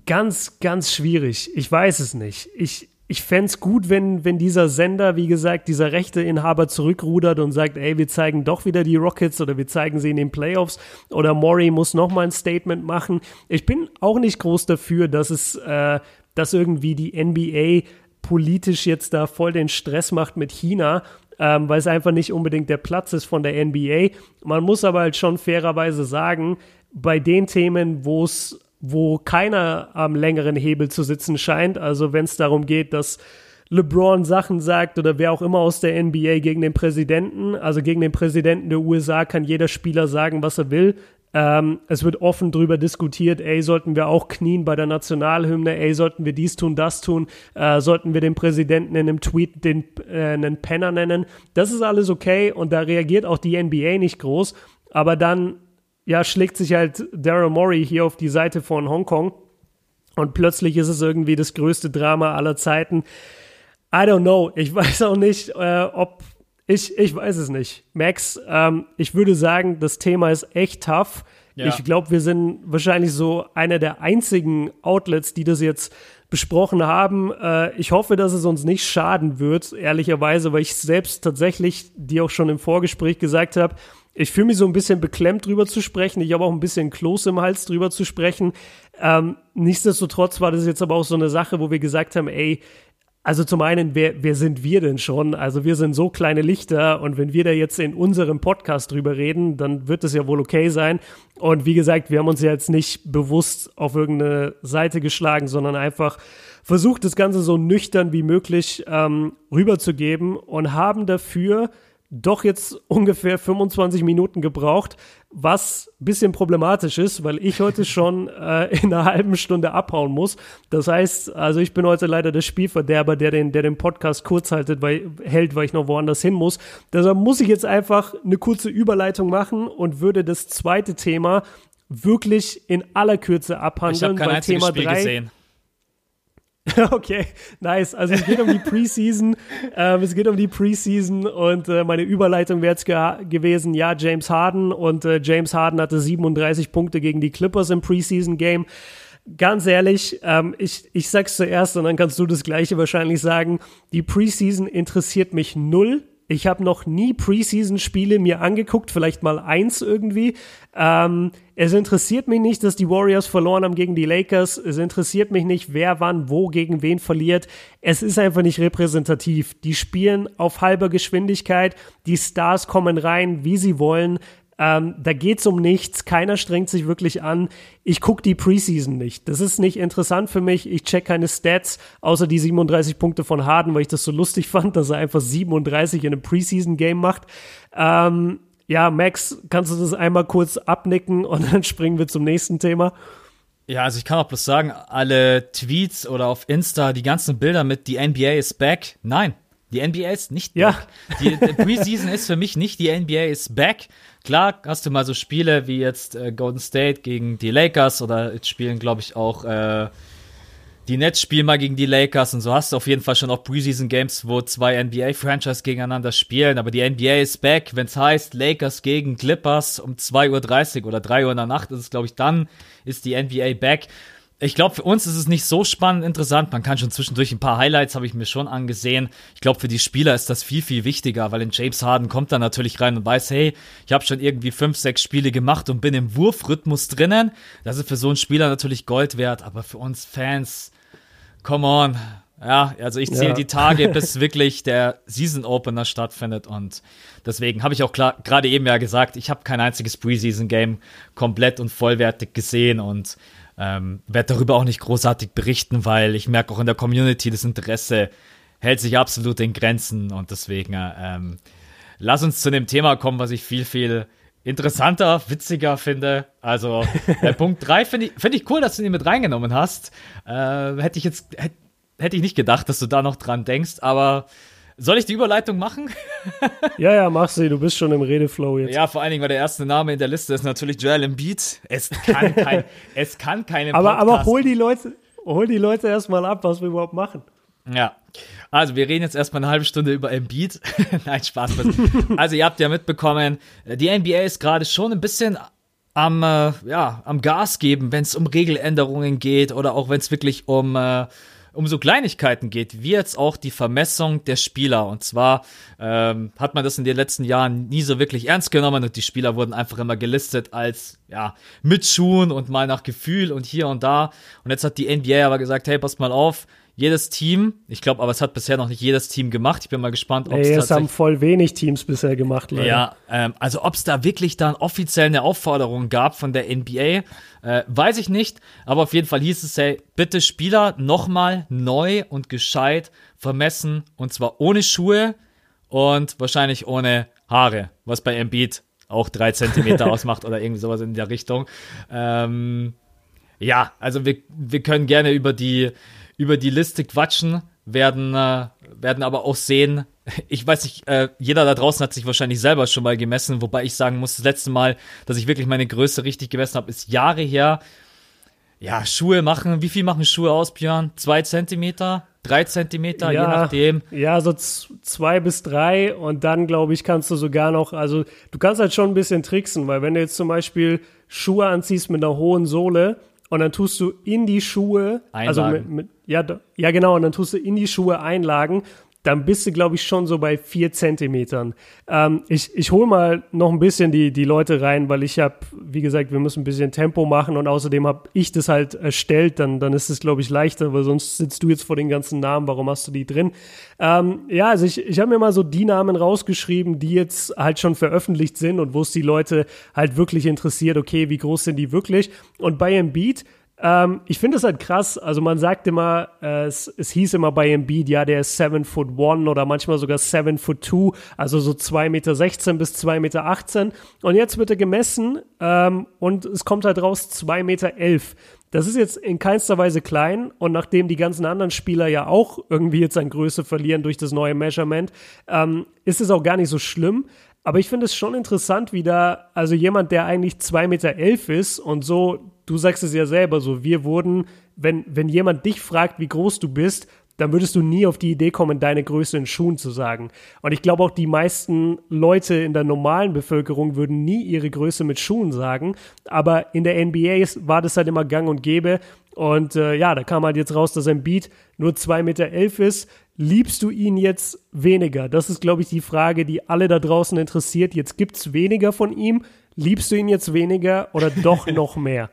Speaker 1: Ganz, ganz schwierig. Ich weiß es nicht. Ich, ich fände es gut, wenn, wenn dieser Sender, wie gesagt, dieser Rechteinhaber zurückrudert und sagt, ey, wir zeigen doch wieder die Rockets oder wir zeigen sie in den Playoffs oder Maury muss nochmal ein Statement machen. Ich bin auch nicht groß dafür, dass es, äh, dass irgendwie die NBA politisch jetzt da voll den Stress macht mit China, ähm, weil es einfach nicht unbedingt der Platz ist von der NBA. Man muss aber halt schon fairerweise sagen, bei den Themen, wo es wo keiner am längeren Hebel zu sitzen scheint. Also wenn es darum geht, dass LeBron Sachen sagt oder wer auch immer aus der NBA gegen den Präsidenten, also gegen den Präsidenten der USA kann jeder Spieler sagen, was er will. Ähm, es wird offen darüber diskutiert, ey, sollten wir auch knien bei der Nationalhymne, ey, sollten wir dies tun, das tun, äh, sollten wir den Präsidenten in einem Tweet den, äh, einen Penner nennen. Das ist alles okay und da reagiert auch die NBA nicht groß. Aber dann ja, schlägt sich halt Daryl Morey hier auf die Seite von Hongkong und plötzlich ist es irgendwie das größte Drama aller Zeiten. I don't know. Ich *laughs* weiß auch nicht, äh, ob ich, ich weiß es nicht. Max, ähm, ich würde sagen, das Thema ist echt tough. Ja. Ich glaube, wir sind wahrscheinlich so einer der einzigen Outlets, die das jetzt besprochen haben. Äh, ich hoffe, dass es uns nicht schaden wird, ehrlicherweise, weil ich selbst tatsächlich dir auch schon im Vorgespräch gesagt habe, ich fühle mich so ein bisschen beklemmt drüber zu sprechen. Ich habe auch ein bisschen Kloß im Hals drüber zu sprechen. Ähm, nichtsdestotrotz war das jetzt aber auch so eine Sache, wo wir gesagt haben, ey, also zum einen, wer, wer sind wir denn schon? Also wir sind so kleine Lichter und wenn wir da jetzt in unserem Podcast drüber reden, dann wird es ja wohl okay sein. Und wie gesagt, wir haben uns ja jetzt nicht bewusst auf irgendeine Seite geschlagen, sondern einfach versucht, das Ganze so nüchtern wie möglich ähm, rüberzugeben und haben dafür doch jetzt ungefähr 25 Minuten gebraucht, was ein bisschen problematisch ist, weil ich heute *laughs* schon äh, in einer halben Stunde abhauen muss. Das heißt, also ich bin heute leider der Spielverderber, der den, der den Podcast kurz haltet, weil, hält, weil ich noch woanders hin muss. Deshalb muss ich jetzt einfach eine kurze Überleitung machen und würde das zweite Thema wirklich in aller Kürze abhandeln. Ich
Speaker 2: habe kein einziges Thema Spiel 3, gesehen. *laughs*
Speaker 1: Okay, nice. Also es geht um die Preseason. *laughs* ähm, es geht um die Preseason und äh, meine Überleitung wäre jetzt ge gewesen, ja, James Harden und äh, James Harden hatte 37 Punkte gegen die Clippers im Preseason-Game. Ganz ehrlich, ähm, ich, ich sag's zuerst und dann kannst du das gleiche wahrscheinlich sagen. Die Preseason interessiert mich null. Ich habe noch nie Preseason-Spiele mir angeguckt, vielleicht mal eins irgendwie. Ähm, es interessiert mich nicht, dass die Warriors verloren haben gegen die Lakers. Es interessiert mich nicht, wer wann wo gegen wen verliert. Es ist einfach nicht repräsentativ. Die spielen auf halber Geschwindigkeit. Die Stars kommen rein, wie sie wollen. Ähm, da geht's um nichts, keiner strengt sich wirklich an. Ich gucke die Preseason nicht. Das ist nicht interessant für mich. Ich check keine Stats, außer die 37 Punkte von Harden, weil ich das so lustig *laughs* fand, dass er einfach 37 in einem Preseason-Game macht. Ähm, ja, Max, kannst du das einmal kurz abnicken und *laughs* dann springen wir zum nächsten Thema?
Speaker 2: Ja, also ich kann auch bloß sagen, alle Tweets oder auf Insta, die ganzen Bilder mit die NBA is back. Nein, die NBA ist nicht back. Ja. Die, die Preseason ist für mich nicht die NBA is back. Klar hast du mal so Spiele wie jetzt äh, Golden State gegen die Lakers oder jetzt spielen, glaube ich, auch äh, die Nets spielen mal gegen die Lakers und so hast du auf jeden Fall schon auch Preseason Games, wo zwei NBA-Franchise gegeneinander spielen. Aber die NBA ist back, wenn es heißt Lakers gegen Clippers um 2.30 Uhr oder 3 Uhr in der Nacht ist es, glaube ich, dann ist die NBA back. Ich glaube, für uns ist es nicht so spannend interessant. Man kann schon zwischendurch ein paar Highlights habe ich mir schon angesehen. Ich glaube, für die Spieler ist das viel, viel wichtiger, weil in James Harden kommt dann natürlich rein und weiß, hey, ich habe schon irgendwie fünf, sechs Spiele gemacht und bin im Wurfrhythmus drinnen. Das ist für so einen Spieler natürlich Gold wert, aber für uns Fans, come on. Ja, also ich zähle ja. die Tage, *laughs* bis wirklich der Season Opener stattfindet und deswegen habe ich auch gerade eben ja gesagt, ich habe kein einziges Preseason Game komplett und vollwertig gesehen und ähm, werde darüber auch nicht großartig berichten, weil ich merke auch in der Community, das Interesse hält sich absolut in Grenzen und deswegen ähm, lass uns zu dem Thema kommen, was ich viel, viel interessanter, witziger finde. Also äh, *laughs* Punkt 3 finde ich, find ich cool, dass du ihn mit reingenommen hast. Äh, hätte ich jetzt, hätte, hätte ich nicht gedacht, dass du da noch dran denkst, aber soll ich die Überleitung machen? *laughs*
Speaker 1: ja, ja, mach sie, du bist schon im Redeflow jetzt.
Speaker 2: Ja, vor allen Dingen, weil der erste Name in der Liste ist natürlich Joel Embiid. Es kann kein, *laughs* es kann keine
Speaker 1: aber, aber hol die Leute, hol die Leute erstmal ab, was wir überhaupt machen.
Speaker 2: Ja, also wir reden jetzt erstmal eine halbe Stunde über Embiid. *laughs* Nein, Spaß. Also ihr habt ja mitbekommen, die NBA ist gerade schon ein bisschen am, äh, ja, am Gas geben, wenn es um Regeländerungen geht oder auch wenn es wirklich um äh, um so Kleinigkeiten geht, wie jetzt auch die Vermessung der Spieler. Und zwar ähm, hat man das in den letzten Jahren nie so wirklich ernst genommen und die Spieler wurden einfach immer gelistet als ja mit Schuhen und mal nach Gefühl und hier und da. Und jetzt hat die NBA aber gesagt, hey, passt mal auf, jedes Team, ich glaube, aber es hat bisher noch nicht jedes Team gemacht. Ich bin mal gespannt,
Speaker 1: ob es nee, es haben voll wenig Teams bisher gemacht.
Speaker 2: Leider. Ja, ähm, also ob es da wirklich dann offiziell eine Aufforderung gab von der NBA, äh, weiß ich nicht. Aber auf jeden Fall hieß es, hey, bitte Spieler nochmal neu und gescheit vermessen und zwar ohne Schuhe und wahrscheinlich ohne Haare, was bei Embiid auch drei Zentimeter *laughs* ausmacht oder irgendwie sowas in der Richtung. Ähm, ja, also wir, wir können gerne über die über die Liste quatschen, werden, äh, werden aber auch sehen, ich weiß nicht, äh, jeder da draußen hat sich wahrscheinlich selber schon mal gemessen, wobei ich sagen muss, das letzte Mal, dass ich wirklich meine Größe richtig gemessen habe, ist Jahre her. Ja, Schuhe machen, wie viel machen Schuhe aus, Björn? Zwei Zentimeter? Drei Zentimeter, ja, je nachdem.
Speaker 1: Ja, so zwei bis drei und dann, glaube ich, kannst du sogar noch, also du kannst halt schon ein bisschen tricksen, weil wenn du jetzt zum Beispiel Schuhe anziehst mit einer hohen Sohle, und dann tust du in die Schuhe,
Speaker 2: also
Speaker 1: Einlagen. also mit, mit, ja, ja genau, und dann tust du in die Schuhe Einlagen dann bist du, glaube ich, schon so bei vier Zentimetern. Ähm, ich ich hole mal noch ein bisschen die, die Leute rein, weil ich habe, wie gesagt, wir müssen ein bisschen Tempo machen und außerdem habe ich das halt erstellt, dann, dann ist es, glaube ich, leichter, weil sonst sitzt du jetzt vor den ganzen Namen, warum hast du die drin? Ähm, ja, also ich, ich habe mir mal so die Namen rausgeschrieben, die jetzt halt schon veröffentlicht sind und wo es die Leute halt wirklich interessiert, okay, wie groß sind die wirklich? Und bei Embiid ähm, ich finde es halt krass. Also man sagt immer, äh, es, es hieß immer bei Embiid, ja, der ist 7 foot 1 oder manchmal sogar 7 foot 2, also so 2,16 Meter bis 2,18 Meter. Und jetzt wird er gemessen ähm, und es kommt halt raus 2,11 Meter. Das ist jetzt in keinster Weise klein und nachdem die ganzen anderen Spieler ja auch irgendwie jetzt an Größe verlieren durch das neue Measurement, ähm, ist es auch gar nicht so schlimm. Aber ich finde es schon interessant, wie da, also jemand, der eigentlich 2,11 Meter ist und so, du sagst es ja selber so, wir wurden, wenn, wenn jemand dich fragt, wie groß du bist, dann würdest du nie auf die Idee kommen, deine Größe in Schuhen zu sagen. Und ich glaube auch, die meisten Leute in der normalen Bevölkerung würden nie ihre Größe mit Schuhen sagen. Aber in der NBA war das halt immer gang und gäbe. Und äh, ja, da kam halt jetzt raus, dass ein Beat nur 2,11 Meter elf ist. Liebst du ihn jetzt weniger? Das ist, glaube ich, die Frage, die alle da draußen interessiert. Jetzt gibt's weniger von ihm. Liebst du ihn jetzt weniger oder doch *laughs* noch mehr?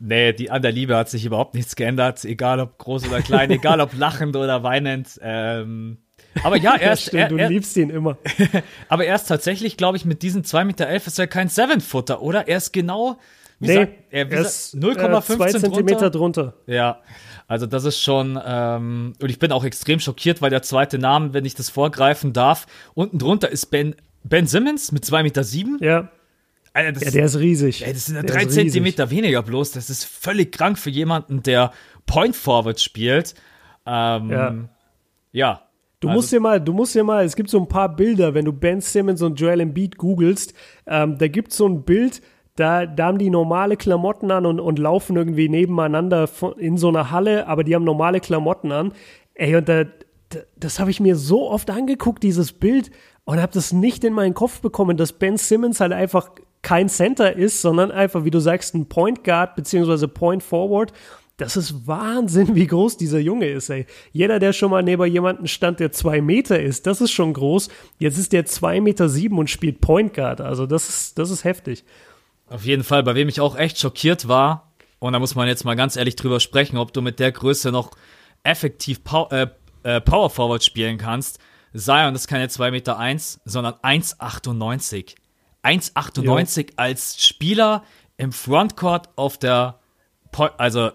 Speaker 2: Nee, die an der Liebe hat sich überhaupt nichts geändert, egal ob groß oder klein, egal ob lachend oder weinend. Ähm, aber ja, er ist.
Speaker 1: Ja, stimmt, er, du liebst ihn immer. *laughs*
Speaker 2: aber er ist tatsächlich, glaube ich, mit diesen 2,11 Meter elf ist er kein Seven-Footer, oder? Er ist genau.
Speaker 1: Wie nee, sagt, er, er ist 0,15 äh, Zentimeter drunter.
Speaker 2: Ja, also das ist schon, ähm, und ich bin auch extrem schockiert, weil der zweite Name, wenn ich das vorgreifen darf, unten drunter ist Ben, ben Simmons mit 2,7 Meter. Sieben.
Speaker 1: Ja. Alter, das, ja, der ist riesig.
Speaker 2: Ey, das sind ja drei Zentimeter weniger bloß. Das ist völlig krank für jemanden, der Point Forward spielt. Ähm, ja. ja.
Speaker 1: Du also, musst dir mal, du musst dir mal, es gibt so ein paar Bilder, wenn du Ben Simmons und Joel Embiid googelst, ähm, da gibt es so ein Bild, da, da haben die normale Klamotten an und, und laufen irgendwie nebeneinander in so einer Halle, aber die haben normale Klamotten an. Ey, und da, das habe ich mir so oft angeguckt, dieses Bild, und habe das nicht in meinen Kopf bekommen, dass Ben Simmons halt einfach kein Center ist, sondern einfach, wie du sagst, ein Point Guard beziehungsweise Point Forward. Das ist Wahnsinn, *laughs* wie groß dieser Junge ist, ey. Jeder, der schon mal neben jemanden stand, der zwei Meter ist, das ist schon groß. Jetzt ist der zwei Meter sieben und spielt Point Guard. Also das ist, das ist heftig.
Speaker 2: Auf jeden Fall, bei wem ich auch echt schockiert war, und da muss man jetzt mal ganz ehrlich drüber sprechen, ob du mit der Größe noch effektiv Power, äh, äh, Power Forward spielen kannst. Zion ist keine 2,1 Meter, eins, sondern 1,98. 1,98 als Spieler im Frontcourt auf der, po also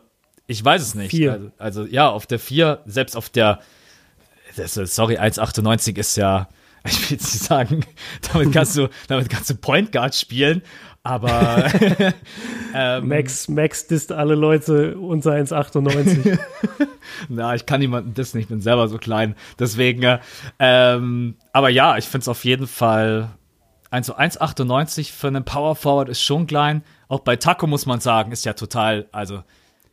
Speaker 2: ich weiß es nicht. Also, also, ja, auf der 4, selbst auf der, das, sorry, 1,98 ist ja, *laughs* ich will jetzt nicht sagen, damit kannst du, *laughs* damit kannst du Point Guard spielen, aber *laughs*
Speaker 1: ähm, Max, Max disst alle Leute unter 1,98.
Speaker 2: Na, ich kann niemanden dissen, ich bin selber so klein. Deswegen, ähm, aber ja, ich finde es auf jeden Fall. Also 1,98 für einen Power Forward ist schon klein. Auch bei Taco muss man sagen, ist ja total, also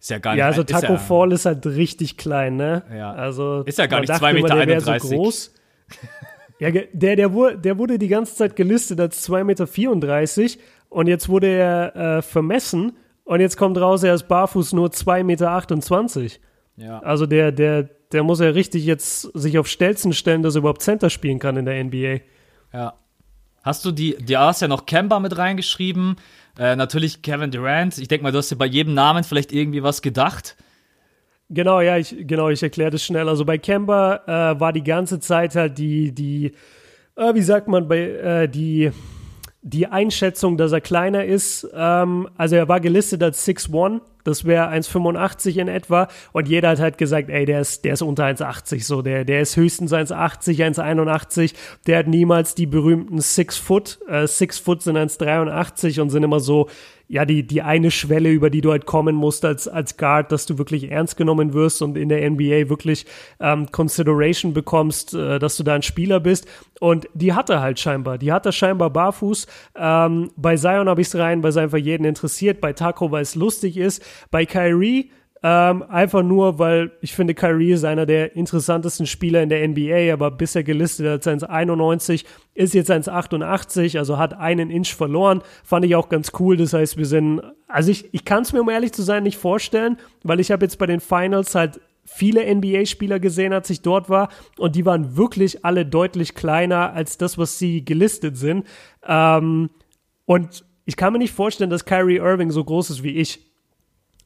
Speaker 2: ist ja gar nicht.
Speaker 1: Ja, also Taco ja, Fall ist halt richtig klein, ne?
Speaker 2: Ja. Also ist ja gar nicht 2,31 Meter. Immer, so groß.
Speaker 1: ja, der, der, wurde, der wurde die ganze Zeit gelistet als 2,34 Meter und jetzt wurde er äh, vermessen und jetzt kommt raus, er ist barfuß nur 2,28 Meter. Ja. Also der, der, der muss ja richtig jetzt sich auf Stelzen stellen, dass er überhaupt Center spielen kann in der NBA.
Speaker 2: Ja. Hast du die, die hast ja noch Kemba mit reingeschrieben. Äh, natürlich Kevin Durant. Ich denke mal, du hast dir bei jedem Namen vielleicht irgendwie was gedacht.
Speaker 1: Genau, ja, ich, genau, ich erkläre das schnell. Also bei Kemba äh, war die ganze Zeit halt die, die, äh, wie sagt man, bei, äh, die, die Einschätzung, dass er kleiner ist. Ähm, also er war gelistet als 6'1 das wäre 1,85 in etwa. Und jeder hat halt gesagt, ey, der ist, der ist unter 1,80 so. Der, der ist höchstens 1,80, 1,81. Der hat niemals die berühmten 6 Foot. Äh, 6 Foot sind 1,83 und sind immer so, ja, die, die eine Schwelle, über die du halt kommen musst als, als Guard, dass du wirklich ernst genommen wirst und in der NBA wirklich ähm, Consideration bekommst, äh, dass du da ein Spieler bist. Und die hat er halt scheinbar. Die hat er scheinbar barfuß. Ähm, bei Zion habe ich es rein, weil es einfach jeden interessiert. Bei Taco, weil es lustig ist. Bei Kyrie ähm, einfach nur, weil ich finde, Kyrie ist einer der interessantesten Spieler in der NBA, aber bisher gelistet als 1,91, ist jetzt 1,88, also hat einen Inch verloren. Fand ich auch ganz cool. Das heißt, wir sind, also ich, ich kann es mir, um ehrlich zu sein, nicht vorstellen, weil ich habe jetzt bei den Finals halt viele NBA-Spieler gesehen, als ich dort war, und die waren wirklich alle deutlich kleiner als das, was sie gelistet sind. Ähm, und ich kann mir nicht vorstellen, dass Kyrie Irving so groß ist wie ich.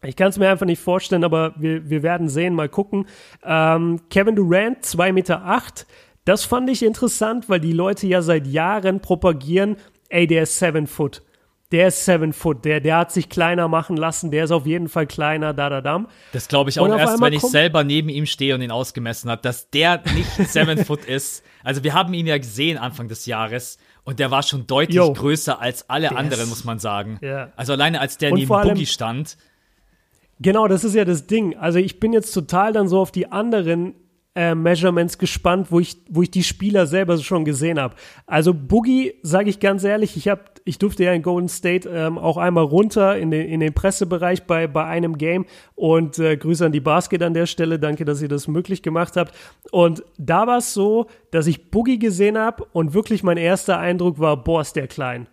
Speaker 1: Ich kann es mir einfach nicht vorstellen, aber wir, wir werden sehen, mal gucken. Ähm, Kevin Durant, 2,8 Meter. Acht. Das fand ich interessant, weil die Leute ja seit Jahren propagieren, ey, der ist 7 Foot. Der ist 7 Foot, der, der hat sich kleiner machen lassen, der ist auf jeden Fall kleiner, da, da, dam.
Speaker 2: Das glaube ich auch erst, wenn ich selber neben ihm stehe und ihn ausgemessen habe, dass der nicht *laughs* 7 Foot ist. Also wir haben ihn ja gesehen Anfang des Jahres und der war schon deutlich Yo, größer als alle anderen, muss man sagen. Ja. Also alleine als der neben Boogie stand.
Speaker 1: Genau, das ist ja das Ding. Also ich bin jetzt total dann so auf die anderen äh, Measurements gespannt, wo ich, wo ich die Spieler selber schon gesehen habe. Also Boogie, sage ich ganz ehrlich, ich hab, ich durfte ja in Golden State ähm, auch einmal runter in den, in den Pressebereich bei, bei einem Game und äh, Grüße an die Basket an der Stelle. Danke, dass ihr das möglich gemacht habt. Und da war es so, dass ich Boogie gesehen habe und wirklich mein erster Eindruck war, boah, ist der klein.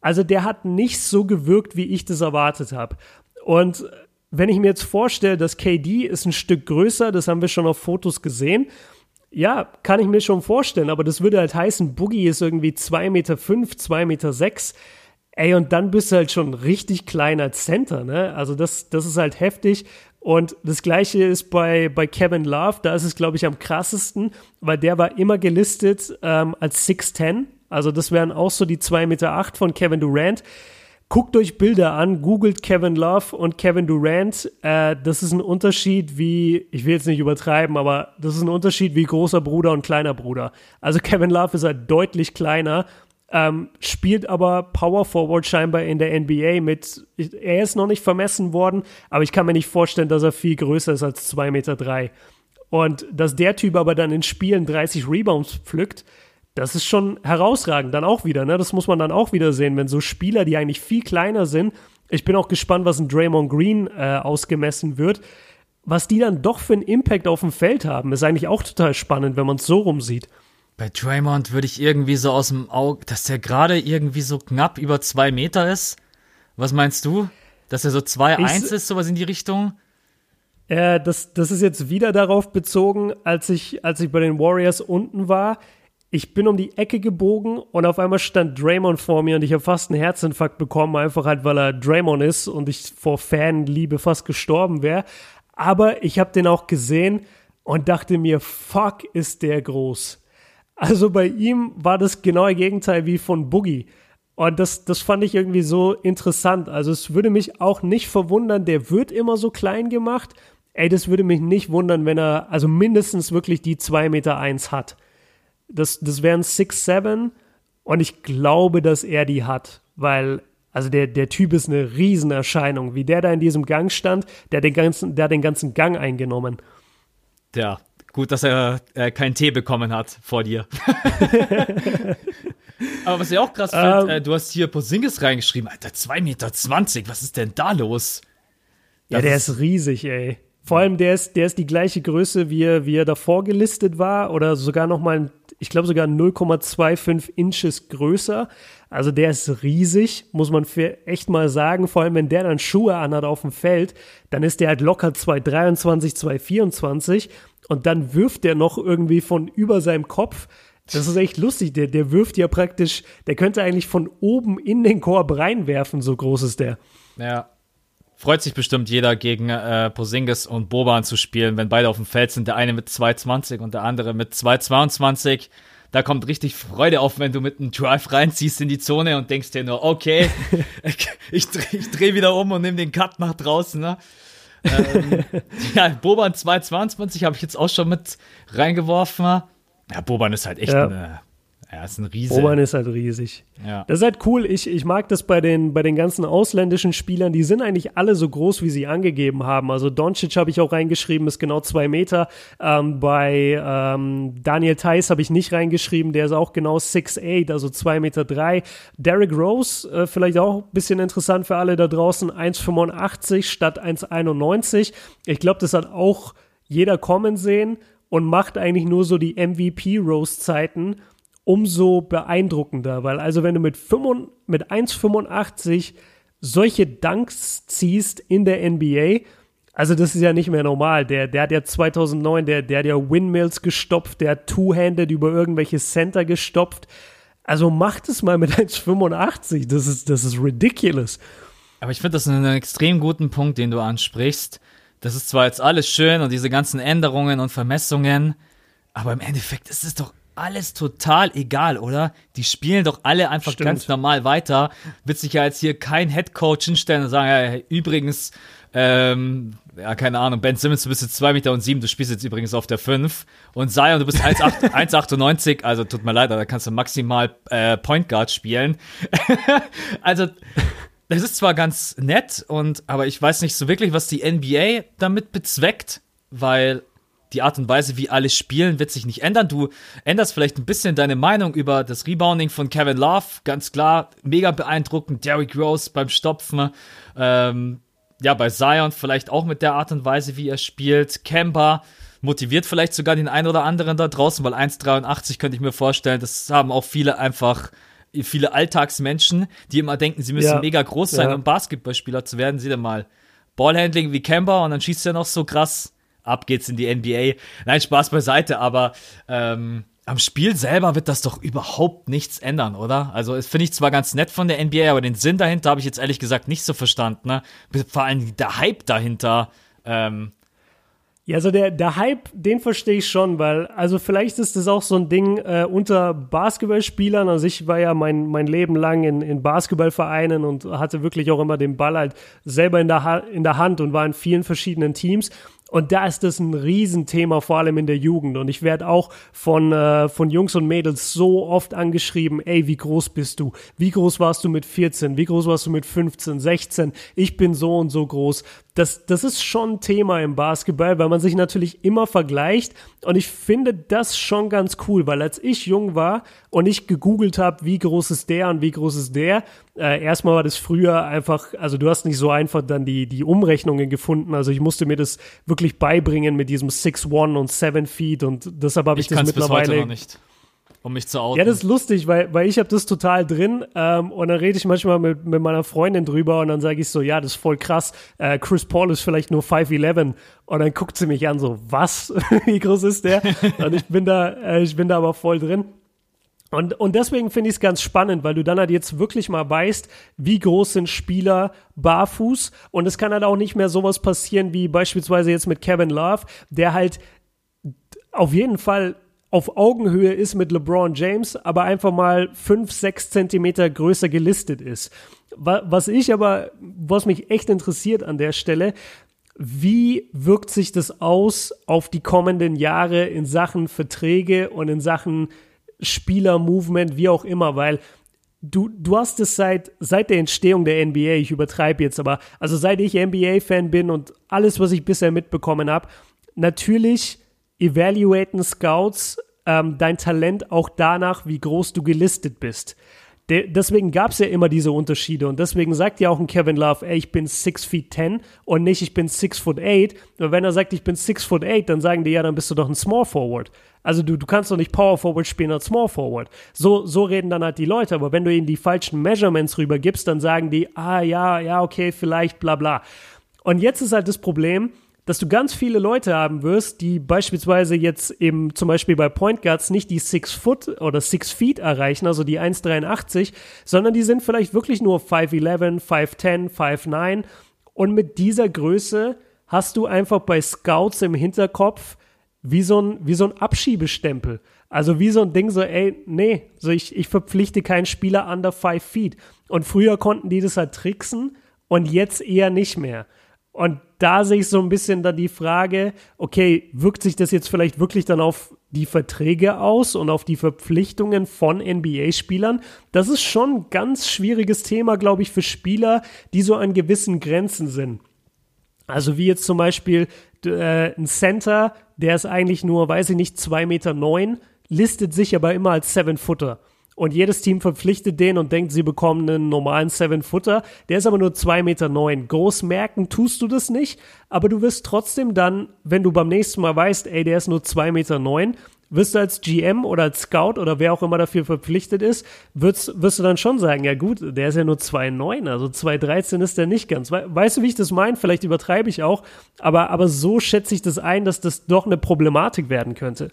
Speaker 1: Also der hat nicht so gewirkt, wie ich das erwartet habe. Und wenn ich mir jetzt vorstelle, dass KD ist ein Stück größer, das haben wir schon auf Fotos gesehen, ja, kann ich mir schon vorstellen, aber das würde halt heißen, Boogie ist irgendwie 2,5 Meter, 2,6 Meter. Sechs. Ey, und dann bist du halt schon richtig kleiner Center, ne? Also das, das ist halt heftig. Und das gleiche ist bei, bei Kevin Love, da ist es, glaube ich, am krassesten, weil der war immer gelistet ähm, als 6'10. Also das wären auch so die 2,8 Meter acht von Kevin Durant. Guckt euch Bilder an, googelt Kevin Love und Kevin Durant. Äh, das ist ein Unterschied wie, ich will jetzt nicht übertreiben, aber das ist ein Unterschied wie großer Bruder und kleiner Bruder. Also *laughs* Kevin Love ist halt deutlich kleiner, ähm, spielt aber Power Forward scheinbar in der NBA mit, er ist noch nicht vermessen worden, aber ich kann mir nicht vorstellen, dass er viel größer ist als 2,3 Meter. Drei. Und dass der Typ aber dann in Spielen 30 Rebounds pflückt, das ist schon herausragend dann auch wieder, ne? Das muss man dann auch wieder sehen, wenn so Spieler, die eigentlich viel kleiner sind, ich bin auch gespannt, was ein Draymond Green äh, ausgemessen wird, was die dann doch für einen Impact auf dem Feld haben, ist eigentlich auch total spannend, wenn man es so rumsieht.
Speaker 2: Bei Draymond würde ich irgendwie so aus dem Auge, dass der gerade irgendwie so knapp über zwei Meter ist. Was meinst du? Dass er so 2,1 ist, sowas in die Richtung?
Speaker 1: Äh, das, das ist jetzt wieder darauf bezogen, als ich, als ich bei den Warriors unten war ich bin um die Ecke gebogen und auf einmal stand Draymond vor mir und ich habe fast einen Herzinfarkt bekommen, einfach halt, weil er Draymond ist und ich vor Fanliebe fast gestorben wäre. Aber ich habe den auch gesehen und dachte mir, fuck, ist der groß. Also bei ihm war das genaue Gegenteil wie von Boogie. Und das, das fand ich irgendwie so interessant. Also es würde mich auch nicht verwundern, der wird immer so klein gemacht. Ey, das würde mich nicht wundern, wenn er also mindestens wirklich die 2,1 Meter eins hat Das, das wären 6'7 und ich glaube, dass er die hat, weil also der, der Typ ist eine Riesenerscheinung. Wie der da in diesem Gang stand, der, den ganzen, der hat den ganzen Gang eingenommen.
Speaker 2: Ja, gut, dass er äh, keinen Tee bekommen hat vor dir. *laughs* Aber was ich auch krass finde, ähm, äh, du hast hier Posingis reingeschrieben. Alter, 2,20 Meter, was ist denn da los?
Speaker 1: Das ja, der ist, ist riesig, ey. Vor allem, der ist, der ist die gleiche Größe, wie er, wie er davor gelistet war, oder sogar noch mal, ich glaube sogar 0,25 Inches größer. Also der ist riesig, muss man für echt mal sagen. Vor allem, wenn der dann Schuhe anhat auf dem Feld, dann ist der halt locker 223, 224 und dann wirft der noch irgendwie von über seinem Kopf. Das ist echt lustig. Der, der wirft ja praktisch, der könnte eigentlich von oben in den Korb reinwerfen, so groß ist der.
Speaker 2: Ja. Freut sich bestimmt jeder gegen äh, Posingis und Boban zu spielen, wenn beide auf dem Feld sind. Der eine mit 2,20 und der andere mit 2,22 da kommt richtig Freude auf, wenn du mit einem Drive reinziehst in die Zone und denkst dir nur, okay, *laughs* ich, drehe ich dreh wieder um und nehme den Cut nach draußen. Ne? ähm, *laughs* ja, Boban 222 habe ich jetzt auch schon mit reingeworfen. Ja, Boban ist halt echt ja. eine er ist ein riesig.
Speaker 1: Boban ist halt riesig. Ja. Das ist halt cool. Ich, ich mag das bei den, bei den ganzen ausländischen Spielern. Die sind eigentlich alle so groß, wie sie angegeben haben. Also Doncic habe ich auch reingeschrieben, ist genau zwei Meter. Ähm, bei ähm, Daniel Theiss habe ich nicht reingeschrieben, der ist auch genau 6'8, also zwei Meter. drei. Derrick Rose, äh, vielleicht auch ein bisschen interessant für alle da draußen, 1,85 statt 1,91. Ich glaube, das hat auch jeder kommen sehen und macht eigentlich nur so die MVP-Rose-Zeiten umso beeindruckender, weil also wenn du mit, mit 1,85 solche Dunks ziehst in der NBA, also das ist ja nicht mehr normal. Der, der hat ja 2009, der, der hat ja Windmills gestopft, der hat Two-Handed über irgendwelche Center gestopft. Also macht es mal mit 1,85. Das ist, das ist ridiculous.
Speaker 2: Aber ich finde das einen extrem guten Punkt, den du ansprichst. Das ist zwar jetzt alles schön und diese ganzen Änderungen und Vermessungen, aber im Endeffekt ist es doch alles total egal, oder? Die spielen doch alle einfach Stimmt. ganz normal weiter. Wird sich ja jetzt hier kein Headcoach hinstellen und sagen, ja, übrigens, ähm, ja, keine Ahnung, Ben Simmons, du bist jetzt 2 Meter und 7, du spielst jetzt übrigens auf der 5. Und Zion, du bist 1,98, *laughs* also tut mir leid, da kannst du maximal äh, Point Guard spielen. *laughs* also, das ist zwar ganz nett, und, aber ich weiß nicht so wirklich, was die NBA damit bezweckt, weil die Art und Weise, wie alle spielen, wird sich nicht ändern. Du änderst vielleicht ein bisschen deine Meinung über das Rebounding von Kevin Love. Ganz klar, mega beeindruckend. Derrick Rose beim Stopfen. Ähm, ja, bei Zion vielleicht auch mit der Art und Weise, wie er spielt. Kemba motiviert vielleicht sogar den einen oder anderen da draußen, weil 1,83 könnte ich mir vorstellen, das haben auch viele einfach viele Alltagsmenschen, die immer denken, sie müssen ja, mega groß sein, ja. um Basketballspieler zu werden. Sieh dir mal. Ballhandling wie Kemba und dann schießt er noch so krass ab geht's in die NBA. Nein, Spaß beiseite, aber ähm, am Spiel selber wird das doch überhaupt nichts ändern, oder? Also, das finde ich zwar ganz nett von der NBA, aber den Sinn dahinter habe ich jetzt ehrlich gesagt nicht so verstanden. Ne? Vor allem der Hype dahinter. Ähm,
Speaker 1: ja, also der, der Hype, den verstehe ich schon, weil, also vielleicht ist das auch so ein Ding äh, unter Basketballspielern. Also ich war ja mein, mein Leben lang in, in Basketballvereinen und hatte wirklich auch immer den Ball halt selber in der, ha in der Hand und war in vielen verschiedenen Teams. Und da ist das ein Riesenthema, vor allem in der Jugend. Und ich werde auch von, äh, von Jungs und Mädels so oft angeschrieben, ey, wie groß bist du? Wie groß warst du mit 14? Wie groß warst du mit 15, 16? Ich bin so und so groß das, das ist schon ein Thema im Basketball, weil man sich natürlich immer vergleicht. Und ich finde das schon ganz cool, weil als ich jung war und ich gegoogelt habe, wie groß ist der und wie groß ist der, äh, erstmal war das früher einfach, also du hast nicht so einfach dann die, die Umrechnungen gefunden. Also ich musste mir das wirklich beibringen mit diesem 6'1 und 7 Feet und deshalb habe ich, ich das mittlerweile. Bis heute noch nicht
Speaker 2: um mich zu outen.
Speaker 1: Ja, das ist lustig, weil, weil ich habe das total drin ähm, und dann rede ich manchmal mit, mit meiner Freundin drüber und dann sage ich so, ja, das ist voll krass, äh, Chris Paul ist vielleicht nur 5'11 und dann guckt sie mich an so, was? *laughs* Wie groß ist der? und ich bin da, äh, ich bin da aber voll drin. Und, und deswegen finde ich es ganz spannend, weil du dann halt jetzt wirklich mal weißt, wie groß sind Spieler barfuß. Und es kann halt auch nicht mehr sowas passieren wie beispielsweise jetzt mit Kevin Love, der halt auf jeden Fall auf Augenhöhe ist mit LeBron James, aber einfach mal fünf, sechs Zentimeter größer gelistet ist. Was ich aber, was mich echt interessiert an der Stelle, wie wirkt sich das aus auf die kommenden Jahre in Sachen Verträge und in Sachen Spieler-Movement, wie auch immer, weil du, du hast es seit, seit der Entstehung der NBA, ich übertreibe jetzt, aber also seit ich NBA-Fan bin und alles, was ich bisher mitbekommen habe, natürlich evaluaten Scouts ähm, dein Talent auch danach, wie groß du gelistet bist. De deswegen gab es ja immer diese Unterschiede und deswegen sagt ja auch ein Kevin Love, ey, ich bin 6 feet 10 und nicht, ich bin 6 foot 8. Und wenn er sagt, ich bin 6 foot 8, dann sagen die, ja, dann bist du doch ein Small Forward. Also du, du kannst doch nicht Power Forward spielen als Small Forward. So, so reden dann halt die Leute, aber wenn du ihnen die falschen Measurements rübergibst, dann sagen die, ah ja, ja, okay, vielleicht, bla bla. Und jetzt ist halt das Problem, dass du ganz viele Leute haben wirst, die beispielsweise jetzt eben zum Beispiel bei Point Guards nicht die 6 Foot oder 6 Feet erreichen, also die 1,83, sondern die sind vielleicht wirklich nur 5'11, 5'10, 5'9 und mit dieser Größe hast du einfach bei Scouts im Hinterkopf wie so ein, wie so ein Abschiebestempel. Also wie so ein Ding so, ey, nee, so ich, ich verpflichte keinen Spieler under 5 Feet. Und früher konnten die das halt tricksen und jetzt eher nicht mehr. Und da sehe ich so ein bisschen dann die Frage, okay, wirkt sich das jetzt vielleicht wirklich dann auf die Verträge aus und auf die Verpflichtungen von NBA-Spielern? Das ist schon ein ganz schwieriges Thema, glaube ich, für Spieler, die so an gewissen Grenzen sind. Also wie jetzt zum Beispiel äh, ein Center, der ist eigentlich nur, weiß ich nicht, zwei Meter, neun, listet sich aber immer als Seven-Footer und jedes Team verpflichtet den und denkt, sie bekommen einen normalen Seven-Footer. Der ist aber nur 2,9 Meter. Neun. Groß merken tust du das nicht, aber du wirst trotzdem dann, wenn du beim nächsten Mal weißt, ey, der ist nur 2,9 Meter, neun, wirst du als GM oder als Scout oder wer auch immer dafür verpflichtet ist, wirst, wirst du dann schon sagen, ja gut, der ist ja nur 2,9, also 2,13 ist der nicht ganz. Weißt du, wie ich das meine? Vielleicht übertreibe ich auch, aber, aber so schätze ich das ein, dass das doch eine Problematik werden könnte.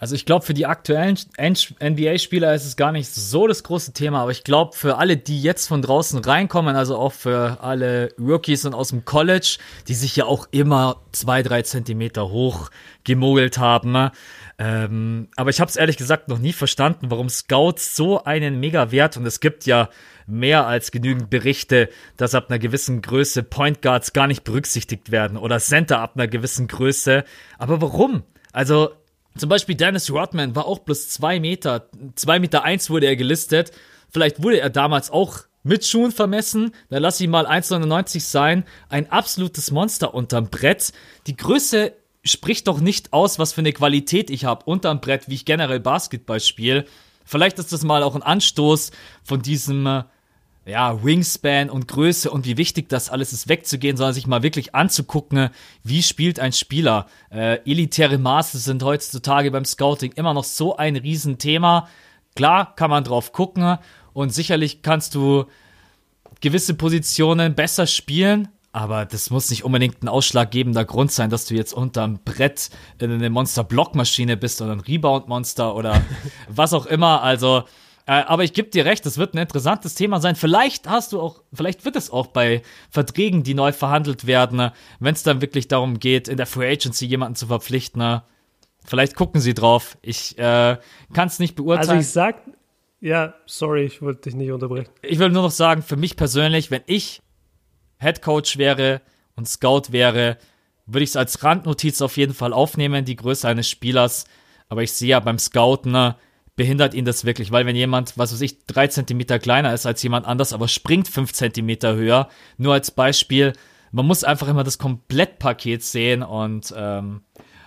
Speaker 2: Also ich glaube, für die aktuellen NBA-Spieler ist es gar nicht so das große Thema, aber ich glaube, für alle, die jetzt von draußen reinkommen, also auch für alle Rookies und aus dem College, die sich ja auch immer zwei, drei Zentimeter hoch gemogelt haben. Ähm, aber ich habe es ehrlich gesagt noch nie verstanden, warum Scouts so einen mega Wert und es gibt ja mehr als genügend Berichte, dass ab einer gewissen Größe Point Guards gar nicht berücksichtigt werden oder Center ab einer gewissen Größe. Aber warum? Also zum Beispiel Dennis Rodman war auch plus zwei Meter. Zwei Meter eins wurde er gelistet. Vielleicht wurde er damals auch mit Schuhen vermessen. Dann lass ihn mal 1,99 sein. Ein absolutes Monster unterm Brett. Die Größe spricht doch nicht aus, was für eine Qualität ich habe unterm Brett, wie ich generell Basketball spiele. Vielleicht ist das mal auch ein Anstoß von diesem äh, ja, Wingspan und Größe und wie wichtig das alles ist, wegzugehen, sondern sich mal wirklich anzugucken, wie spielt ein Spieler. Äh, elitäre Maße sind heutzutage beim Scouting immer noch so ein Riesenthema. Klar kann man drauf gucken und sicherlich kannst du gewisse Positionen besser spielen, aber das muss nicht unbedingt ein ausschlaggebender Grund sein, dass du jetzt unterm Brett in eine Monster-Blockmaschine bist oder ein Rebound-Monster oder *laughs* was auch immer. Also äh, aber ich gebe dir recht, das wird ein interessantes Thema sein. Vielleicht hast du auch, vielleicht wird es auch bei Verträgen, die neu verhandelt werden, wenn es dann wirklich darum geht, in der Free Agency jemanden zu verpflichten. Vielleicht gucken sie drauf. Ich äh, kann es nicht beurteilen.
Speaker 1: Also ich sag, ja, sorry, ich wollte dich nicht unterbrechen.
Speaker 2: Ich will nur noch sagen, für mich persönlich, wenn ich Head Coach wäre und Scout wäre, würde ich es als Randnotiz auf jeden Fall aufnehmen, die Größe eines Spielers. Aber ich sehe ja beim Scouten, behindert ihn das wirklich, weil wenn jemand, was weiß ich, drei Zentimeter kleiner ist als jemand anders, aber springt fünf Zentimeter höher, nur als Beispiel, man muss einfach immer das Komplettpaket sehen und ähm,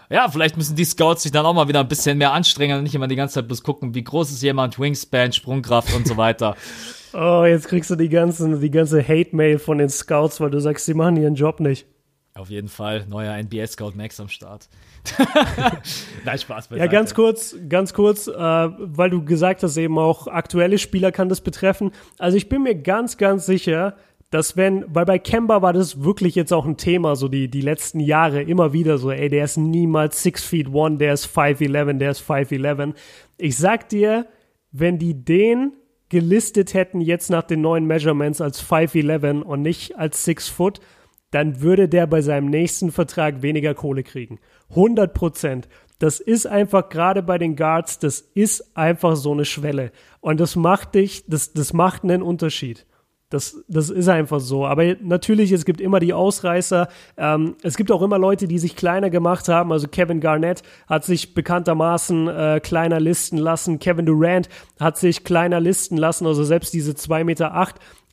Speaker 2: ja, vielleicht müssen die Scouts sich dann auch mal wieder ein bisschen mehr anstrengen und nicht immer die ganze Zeit bloß gucken, wie groß ist jemand, Wingspan, Sprungkraft und so weiter. *laughs*
Speaker 1: oh, jetzt kriegst du die ganzen, die ganze Hate-Mail von den Scouts, weil du sagst, sie machen ihren Job nicht.
Speaker 2: Auf jeden Fall, neuer NBA-Scout Max am Start. *laughs*
Speaker 1: Nein, Spaß beiseite. Ja, ganz kurz, ganz kurz, äh, weil du gesagt hast, eben auch aktuelle Spieler kann das betreffen. Also ich bin mir ganz, ganz sicher, dass wenn, weil bei Kemba war das wirklich jetzt auch ein Thema, so die, die letzten Jahre immer wieder so, ey, der ist niemals 6 feet 1, der ist 5'11, der ist 5'11. Ich sag dir, wenn die den gelistet hätten jetzt nach den neuen Measurements als 5'11 und nicht als 6 foot, dann würde der bei seinem nächsten Vertrag weniger Kohle kriegen. 100 Prozent. Das ist einfach gerade bei den Guards, das ist einfach so eine Schwelle. Und das macht dich, das, das macht einen Unterschied. Das, das ist einfach so. Aber natürlich, es gibt immer die Ausreißer. Ähm, es gibt auch immer Leute, die sich kleiner gemacht haben. Also Kevin Garnett hat sich bekanntermaßen äh, kleiner listen lassen. Kevin Durant hat sich kleiner listen lassen. Also selbst diese 2,8 Meter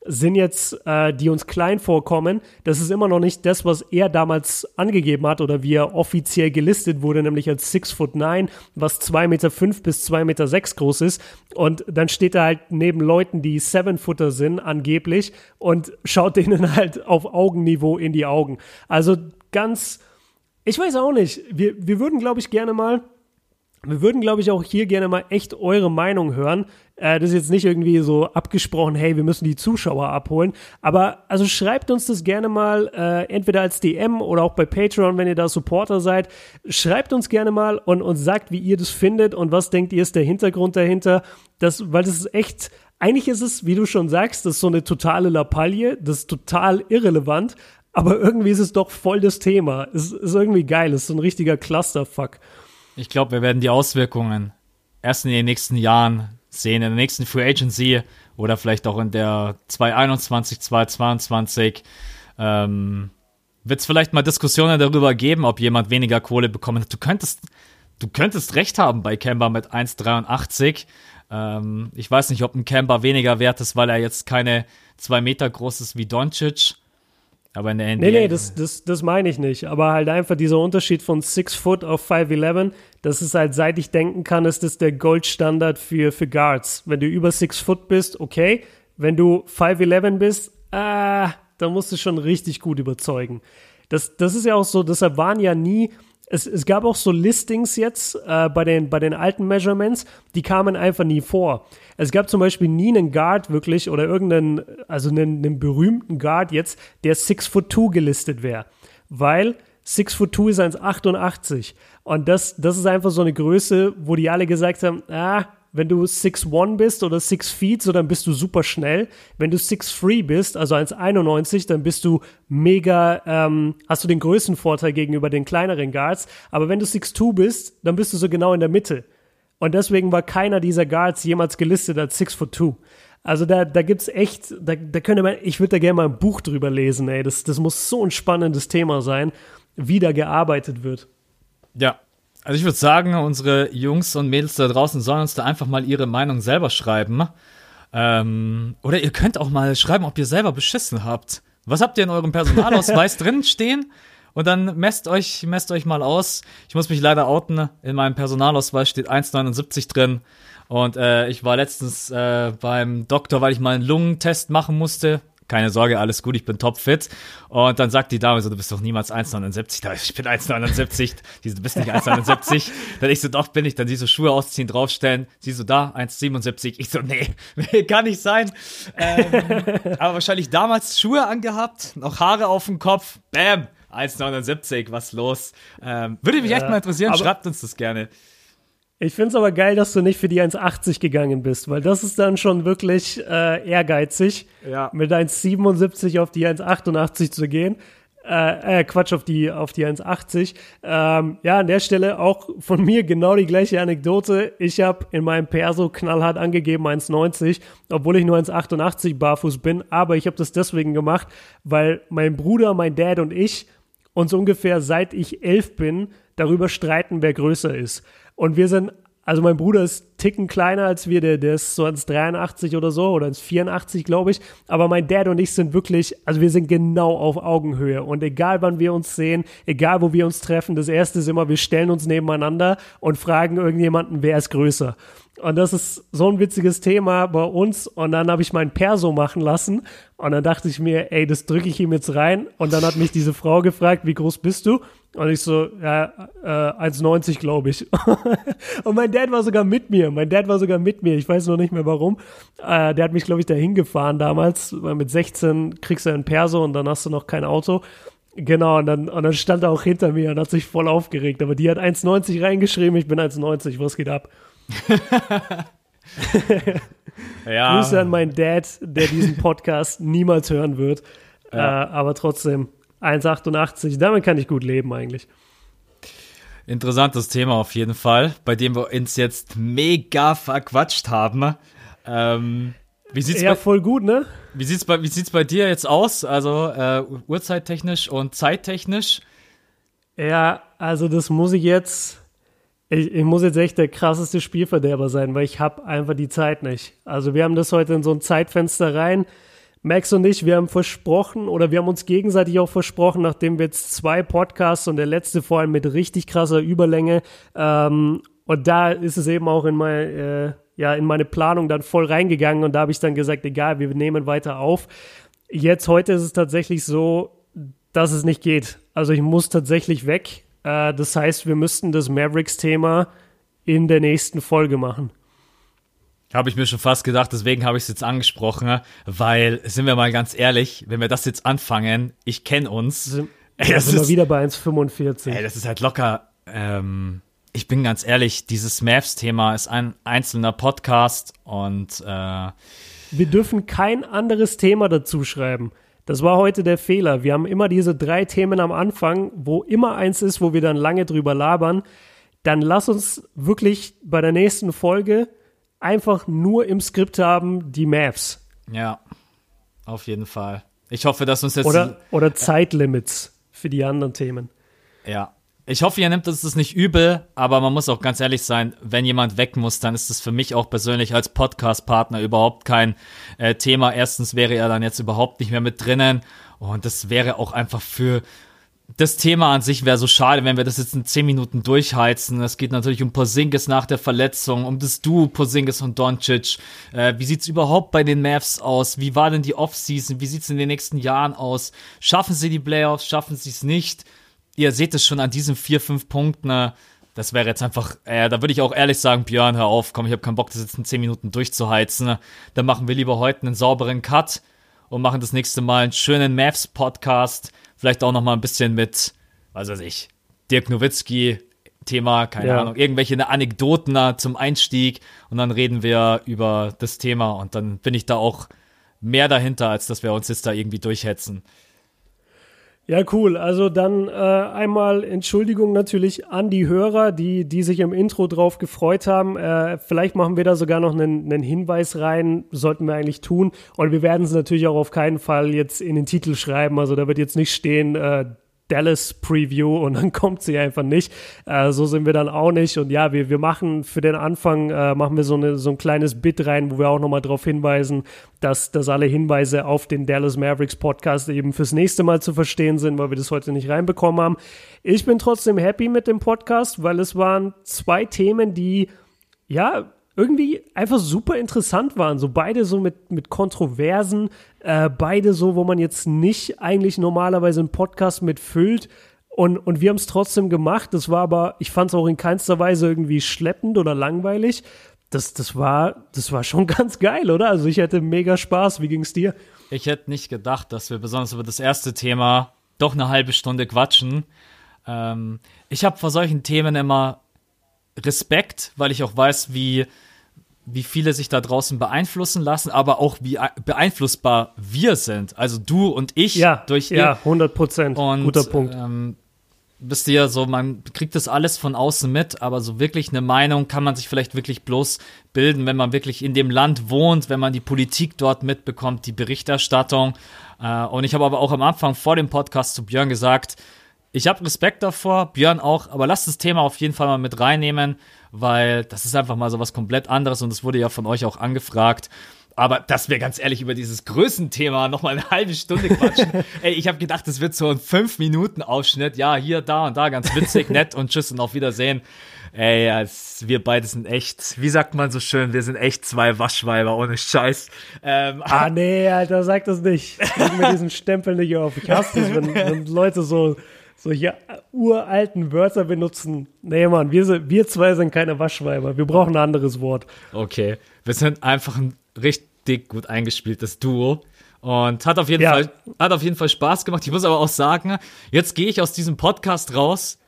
Speaker 1: sind jetzt, äh, die uns klein vorkommen. Das ist immer noch nicht das, was er damals angegeben hat oder wie er offiziell gelistet wurde, nämlich als 6 foot 9, was 2,5 Meter fünf bis 2,6 Meter sechs groß ist. Und dann steht er halt neben Leuten, die 7-Footer sind, angeblich, und schaut denen *laughs* halt auf Augenniveau in die Augen. Also ganz, ich weiß auch nicht. Wir, wir würden, glaube ich, gerne mal wir würden, glaube ich, auch hier gerne mal echt eure Meinung hören. Äh, das ist jetzt nicht irgendwie so abgesprochen, hey, wir müssen die Zuschauer abholen. Aber also schreibt uns das gerne mal, äh, entweder als DM oder auch bei Patreon, wenn ihr da Supporter seid. Schreibt uns gerne mal und, und sagt, wie ihr das findet und was denkt ihr ist der Hintergrund dahinter. Das, weil das ist echt, eigentlich ist es, wie du schon sagst, das ist so eine totale Lappalie, das ist total irrelevant. Aber irgendwie ist es doch voll das Thema. Es ist irgendwie geil, es ist so ein richtiger Clusterfuck.
Speaker 2: Ich glaube, wir werden die Auswirkungen erst in den nächsten Jahren sehen, in der nächsten Free Agency oder vielleicht auch in der 2021, 2022. Ähm, wird es vielleicht mal Diskussionen darüber geben, ob jemand weniger Kohle bekommen hat. Du könntest, du könntest recht haben bei Kemba mit 1,83. Ähm, ich weiß nicht, ob ein Kemba weniger wert ist, weil er jetzt keine zwei Meter groß ist wie Doncic. Aber in der NBA.
Speaker 1: Nee, nee, das, das, das meine ich nicht. Aber halt einfach dieser Unterschied von 6 Foot auf 5'11, das ist halt, seit ich denken kann, ist das der Goldstandard für, für Guards. Wenn du über 6 Foot bist, okay. Wenn du 5'11 bist, ah, dann musst du schon richtig gut überzeugen. Das, das ist ja auch so, deshalb waren ja nie, es, es gab auch so Listings jetzt äh, bei, den, bei den alten Measurements, die kamen einfach nie vor. Es gab zum Beispiel nie einen Guard wirklich oder irgendeinen, also einen, einen berühmten Guard jetzt, der 6 foot 2 gelistet wäre. Weil 6 foot 2 ist 1,88. Und das, das ist einfach so eine Größe, wo die alle gesagt haben, ah, wenn du 6'1 bist oder 6 Feet, so dann bist du super schnell. Wenn du 6'3 bist, also 1,91, dann bist du mega, ähm, hast du den größten Vorteil gegenüber den kleineren Guards. Aber wenn du 6'2 bist, dann bist du so genau in der Mitte. Und deswegen war keiner dieser Guards jemals gelistet als 6 foot 2. Also da, da gibt's echt, da, da könnte man, ich würde da gerne mal ein Buch drüber lesen, ey. Das, das muss so ein spannendes Thema sein, wie da gearbeitet wird.
Speaker 2: Ja, also ich würde sagen, unsere Jungs und Mädels da draußen sollen uns da einfach mal ihre Meinung selber schreiben. Ähm, oder ihr könnt auch mal schreiben, ob ihr selber beschissen habt. Was habt ihr in eurem Personalausweis *laughs* drin stehen? Und dann messt euch, messt euch mal aus. Ich muss mich leider outen. In meinem Personalausweis steht 1,79 drin. Und äh, ich war letztens äh, beim Doktor, weil ich mal einen Lungentest machen musste. Keine Sorge, alles gut, ich bin topfit. Und dann sagt die Dame so, du bist doch niemals 1,79. Ich bin 1,79. Die so, du bist nicht 1,79. dann ich so, doch bin ich. Dann sie so Schuhe ausziehen, draufstellen. Sie so, da, 1,77. Ich so, *laughs* nee, kann nicht sein. Ähm, aber wahrscheinlich damals Schuhe angehabt, noch Haare auf dem Kopf. Bam 1,79, was los? Ähm, würde mich ja, echt mal interessieren, schreibt uns das gerne.
Speaker 1: Ich finde es aber geil, dass du nicht für die 1,80 gegangen bist, weil das ist dann schon wirklich äh, ehrgeizig, ja. mit 1,77 auf die 1,88 zu gehen. Äh, äh, Quatsch, auf die, auf die 1,80. Ähm, ja, an der Stelle auch von mir genau die gleiche Anekdote. Ich habe in meinem Perso knallhart angegeben 1,90, obwohl ich nur 1,88 barfuß bin. Aber ich habe das deswegen gemacht, weil mein Bruder, mein Dad und ich uns ungefähr seit ich elf bin darüber streiten, wer größer ist. Und wir sind, also mein Bruder ist Ticken kleiner als wir, der, der ist so ans 83 oder so oder ans 84, glaube ich. Aber mein Dad und ich sind wirklich, also wir sind genau auf Augenhöhe. Und egal wann wir uns sehen, egal wo wir uns treffen, das erste ist immer, wir stellen uns nebeneinander und fragen irgendjemanden, wer ist größer. Und das ist so ein witziges Thema bei uns. Und dann habe ich meinen Perso machen lassen. Und dann dachte ich mir, ey, das drücke ich ihm jetzt rein. Und dann hat mich diese Frau gefragt, wie groß bist du? Und ich so, ja, äh, 1,90 glaube ich. *laughs* und mein Dad war sogar mit mir. Mein Dad war sogar mit mir. Ich weiß noch nicht mehr warum. Äh, der hat mich, glaube ich, dahin gefahren damals. Weil mit 16 kriegst du einen Perso und dann hast du noch kein Auto. Genau, und dann, und dann stand er auch hinter mir und hat sich voll aufgeregt. Aber die hat 1,90 reingeschrieben, ich bin 1,90. Was geht ab? *laughs* ja. Grüße an meinen Dad, der diesen Podcast niemals hören wird. Ja. Äh, aber trotzdem, 1,88, damit kann ich gut leben eigentlich.
Speaker 2: Interessantes Thema auf jeden Fall, bei dem wir uns jetzt mega verquatscht haben. Ähm, Wie sieht's
Speaker 1: Ja,
Speaker 2: bei,
Speaker 1: voll gut, ne?
Speaker 2: wie sieht's bei, wie sieht's bei dir jetzt aus? Also äh, uhrzeittechnisch und zeittechnisch?
Speaker 1: Ja, also das muss ich jetzt. Ich, ich muss jetzt echt der krasseste Spielverderber sein, weil ich habe einfach die Zeit nicht. Also wir haben das heute in so ein Zeitfenster rein. Max und ich, wir haben versprochen oder wir haben uns gegenseitig auch versprochen, nachdem wir jetzt zwei Podcasts und der letzte vor allem mit richtig krasser Überlänge ähm, und da ist es eben auch in meine, äh, ja, in meine Planung dann voll reingegangen und da habe ich dann gesagt, egal, wir nehmen weiter auf. Jetzt heute ist es tatsächlich so, dass es nicht geht. Also ich muss tatsächlich weg. Äh, das heißt, wir müssten das Mavericks-Thema in der nächsten Folge machen.
Speaker 2: Habe ich mir schon fast gedacht, deswegen habe ich es jetzt angesprochen, weil, sind wir mal ganz ehrlich, wenn wir das jetzt anfangen, ich kenne uns.
Speaker 1: Sind,
Speaker 2: Ey, das
Speaker 1: sind wir
Speaker 2: ist-
Speaker 1: wieder bei 1,45.
Speaker 2: Ey, das ist halt locker. Ähm, ich bin ganz ehrlich, dieses Mavs-Thema ist ein einzelner Podcast und äh,
Speaker 1: Wir dürfen kein anderes Thema dazu schreiben. Das war heute der Fehler. Wir haben immer diese drei Themen am Anfang, wo immer eins ist, wo wir dann lange drüber labern. Dann lass uns wirklich bei der nächsten Folge einfach nur im Skript haben die Maps.
Speaker 2: ja, auf jeden Fall. Ich hoffe, dass uns jetzt.
Speaker 1: Oder, oder Zeitlimits für die anderen Themen.
Speaker 2: Ja. Ich hoffe, ihr nehmt uns das nicht übel, aber man muss auch ganz ehrlich sein, wenn jemand weg muss, dann ist das für mich auch persönlich als Podcast-Partner überhaupt kein äh, Thema. Erstens wäre er dann jetzt überhaupt nicht mehr mit drinnen und das wäre auch einfach für das Thema an sich wäre so schade, wenn wir das jetzt in 10 Minuten durchheizen. Es geht natürlich um Porzingis nach der Verletzung, um das Duo Porzingis und Doncic. Äh, wie sieht's überhaupt bei den Mavs aus? Wie war denn die Offseason? Wie sieht's in den nächsten Jahren aus? Schaffen sie die Playoffs? Schaffen sie es nicht? Ihr seht es schon an diesen vier, fünf Punkten. äh, Das wäre jetzt einfach, äh, da würde ich auch ehrlich sagen, Björn, hör auf, komm, ich habe keinen Bock, das jetzt in 10 Minuten durchzuheizen. Dann machen wir lieber heute einen sauberen Cut und machen das nächste Mal einen schönen Mavs-Podcast. Vielleicht auch noch mal ein bisschen mit, was weiß ich, Dirk Nowitzki, Thema, keine
Speaker 1: Ja.
Speaker 2: Ahnung, irgendwelche Anekdoten da zum Einstieg und dann reden wir über das Thema und dann bin ich da auch mehr dahinter, als dass wir uns jetzt da irgendwie durchhetzen.
Speaker 1: Ja, cool. Also dann äh, einmal Entschuldigung natürlich an die Hörer, die, die sich im Intro drauf gefreut haben. Äh, vielleicht machen wir da sogar noch einen, einen Hinweis rein, sollten wir eigentlich tun. Und wir werden es natürlich auch auf keinen Fall jetzt in den Titel schreiben. Also da wird jetzt nicht stehen, äh, Dallas Preview *laughs* und dann kommt sie einfach nicht. Äh, so sind wir dann auch nicht. Und ja, wir, wir machen für den Anfang, äh, machen wir so, eine, so ein kleines Bit rein, wo wir auch nochmal darauf hinweisen, dass, dass alle Hinweise auf den Dallas Mavericks Podcast eben fürs nächste Mal zu verstehen sind, weil wir das heute nicht reinbekommen haben. Ich bin trotzdem happy mit dem Podcast, weil es waren zwei Themen, die ja, irgendwie einfach super interessant waren. So beide so mit, mit Kontroversen, äh, beide so, wo man jetzt nicht eigentlich normalerweise einen Podcast mitfüllt. Und, und wir haben es trotzdem gemacht. Das war aber, ich fand es auch in keinster Weise irgendwie schleppend oder langweilig. Das, das, war, das war schon *laughs* ganz geil, oder? Also ich hatte mega Spaß. Wie ging's dir?
Speaker 2: Ich hätte nicht gedacht, dass wir besonders über das erste Thema doch eine halbe Stunde quatschen. Ähm, ich habe vor solchen Themen immer Respekt, weil ich auch weiß, wie, wie viele sich da draußen beeinflussen lassen, aber auch wie beeinflussbar wir sind. Also du und ich
Speaker 1: Ja,
Speaker 2: durch
Speaker 1: ja, 100 Prozent. Guter Punkt.
Speaker 2: Ähm, wisst ihr, so man kriegt das alles von außen mit, aber so wirklich eine Meinung kann man sich vielleicht wirklich bloß bilden, wenn man wirklich in dem Land wohnt, wenn man die Politik dort mitbekommt, die Berichterstattung. Äh, und ich habe aber auch am Anfang vor dem Podcast zu Björn gesagt, ich habe Respekt davor, Björn auch, aber lasst das Thema auf jeden Fall mal mit reinnehmen, weil das ist einfach mal so was komplett anderes und es wurde ja von euch auch angefragt. Aber dass wir ganz ehrlich über dieses Größenthema noch mal eine *laughs* halbe Stunde quatschen. Ey, ich habe gedacht, das wird so ein 5-Minuten-Ausschnitt. Ja, hier, da und da, ganz witzig, *laughs* nett und tschüss und auf Wiedersehen. Ey, wir beide sind echt, wie sagt man so schön, wir sind echt zwei Waschweiber ohne Scheiß. Ähm,
Speaker 1: Ah, nee, Alter, sag das nicht. Leg mir diesen Stempel nicht auf. Ich hasse es, wenn, wenn Leute so solche uralten Wörter benutzen. Nee, Mann, wir, wir zwei sind keine Waschweiber. Wir brauchen ein anderes Wort.
Speaker 2: Okay, wir sind einfach ein richtig gut eingespieltes Duo und hat auf jeden
Speaker 1: Ja.
Speaker 2: Fall hat auf jeden Fall Spaß gemacht. Ich muss aber auch sagen, jetzt gehe ich aus diesem Podcast raus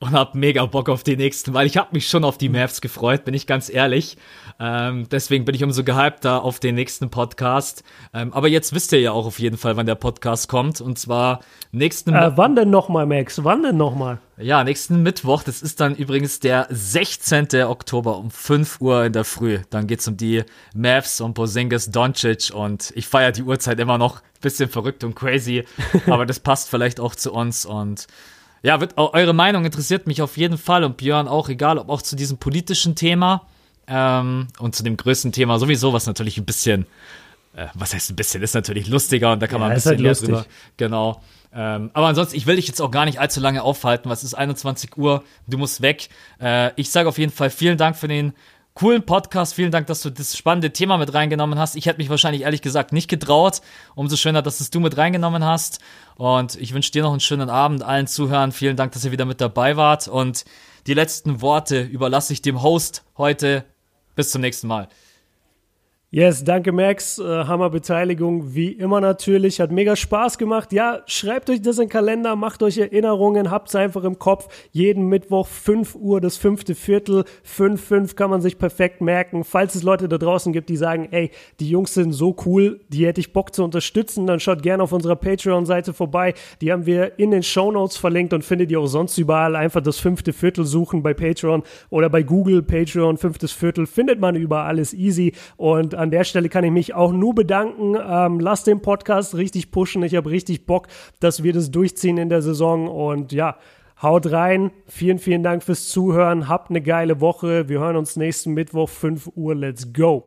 Speaker 2: und habe mega Bock auf die nächsten, weil ich habe mich schon auf die Mavs gefreut, bin ich ganz ehrlich. Ähm, deswegen bin ich umso gehypter auf den nächsten Podcast. Ähm, aber jetzt wisst ihr ja auch auf jeden Fall, wann der Podcast kommt. Und zwar nächsten
Speaker 1: äh, Wann denn nochmal, Max? Wann denn nochmal?
Speaker 2: Ja, nächsten Mittwoch. Das ist dann übrigens der 16. Oktober um 5 Uhr in der Früh. Dann geht's um die Mavs und Posingis Doncic. Und ich feiere die Uhrzeit immer noch. Bisschen verrückt und crazy. *laughs* aber das passt vielleicht auch zu uns. Und ja, wird, eure Meinung interessiert mich auf jeden Fall und Björn auch, egal ob auch zu diesem politischen Thema ähm, und zu dem größten Thema sowieso, was natürlich ein bisschen, äh, was heißt ein bisschen, ist natürlich lustiger und da kann ja, man ein bisschen halt mehr drüber. Genau. Ähm, aber ansonsten, ich will dich jetzt auch gar nicht allzu lange aufhalten. Was ist 21 Uhr? Du musst weg. Äh, ich sage auf jeden Fall vielen Dank für den coolen Podcast. Vielen Dank, dass du das spannende Thema mit reingenommen hast. Ich hätte mich wahrscheinlich ehrlich gesagt nicht getraut. Umso schöner, dass es du mit reingenommen hast. Und ich wünsche dir noch einen schönen Abend, allen Zuhörern. Vielen Dank, dass ihr wieder mit dabei wart. Und die letzten Worte überlasse ich dem Host heute. Bis zum nächsten Mal.
Speaker 1: Yes, danke Max. Äh, Hammerbeteiligung, wie immer natürlich. Hat mega Spaß gemacht. Ja, schreibt euch das in den Kalender, macht euch Erinnerungen, habt es einfach im Kopf. Jeden Mittwoch 5 Uhr, das fünfte Viertel, 5, 5 kann man sich perfekt merken. Falls es Leute da draußen gibt, die sagen, ey, die Jungs sind so cool, die hätte ich Bock zu unterstützen, dann schaut gerne auf unserer Patreon-Seite vorbei. Die haben wir in den Show Notes verlinkt und findet ihr auch sonst überall. Einfach das fünfte Viertel suchen bei Patreon oder bei Google Patreon, fünftes Viertel, findet man überall, alles easy. Und an der Stelle kann ich mich auch nur bedanken. Ähm, lasst den Podcast richtig pushen. Ich habe richtig Bock, dass wir das durchziehen in der Saison. Und ja, haut rein. Vielen, vielen Dank fürs Zuhören. Habt eine geile Woche. Wir hören uns nächsten Mittwoch, 5 Uhr. Let's go.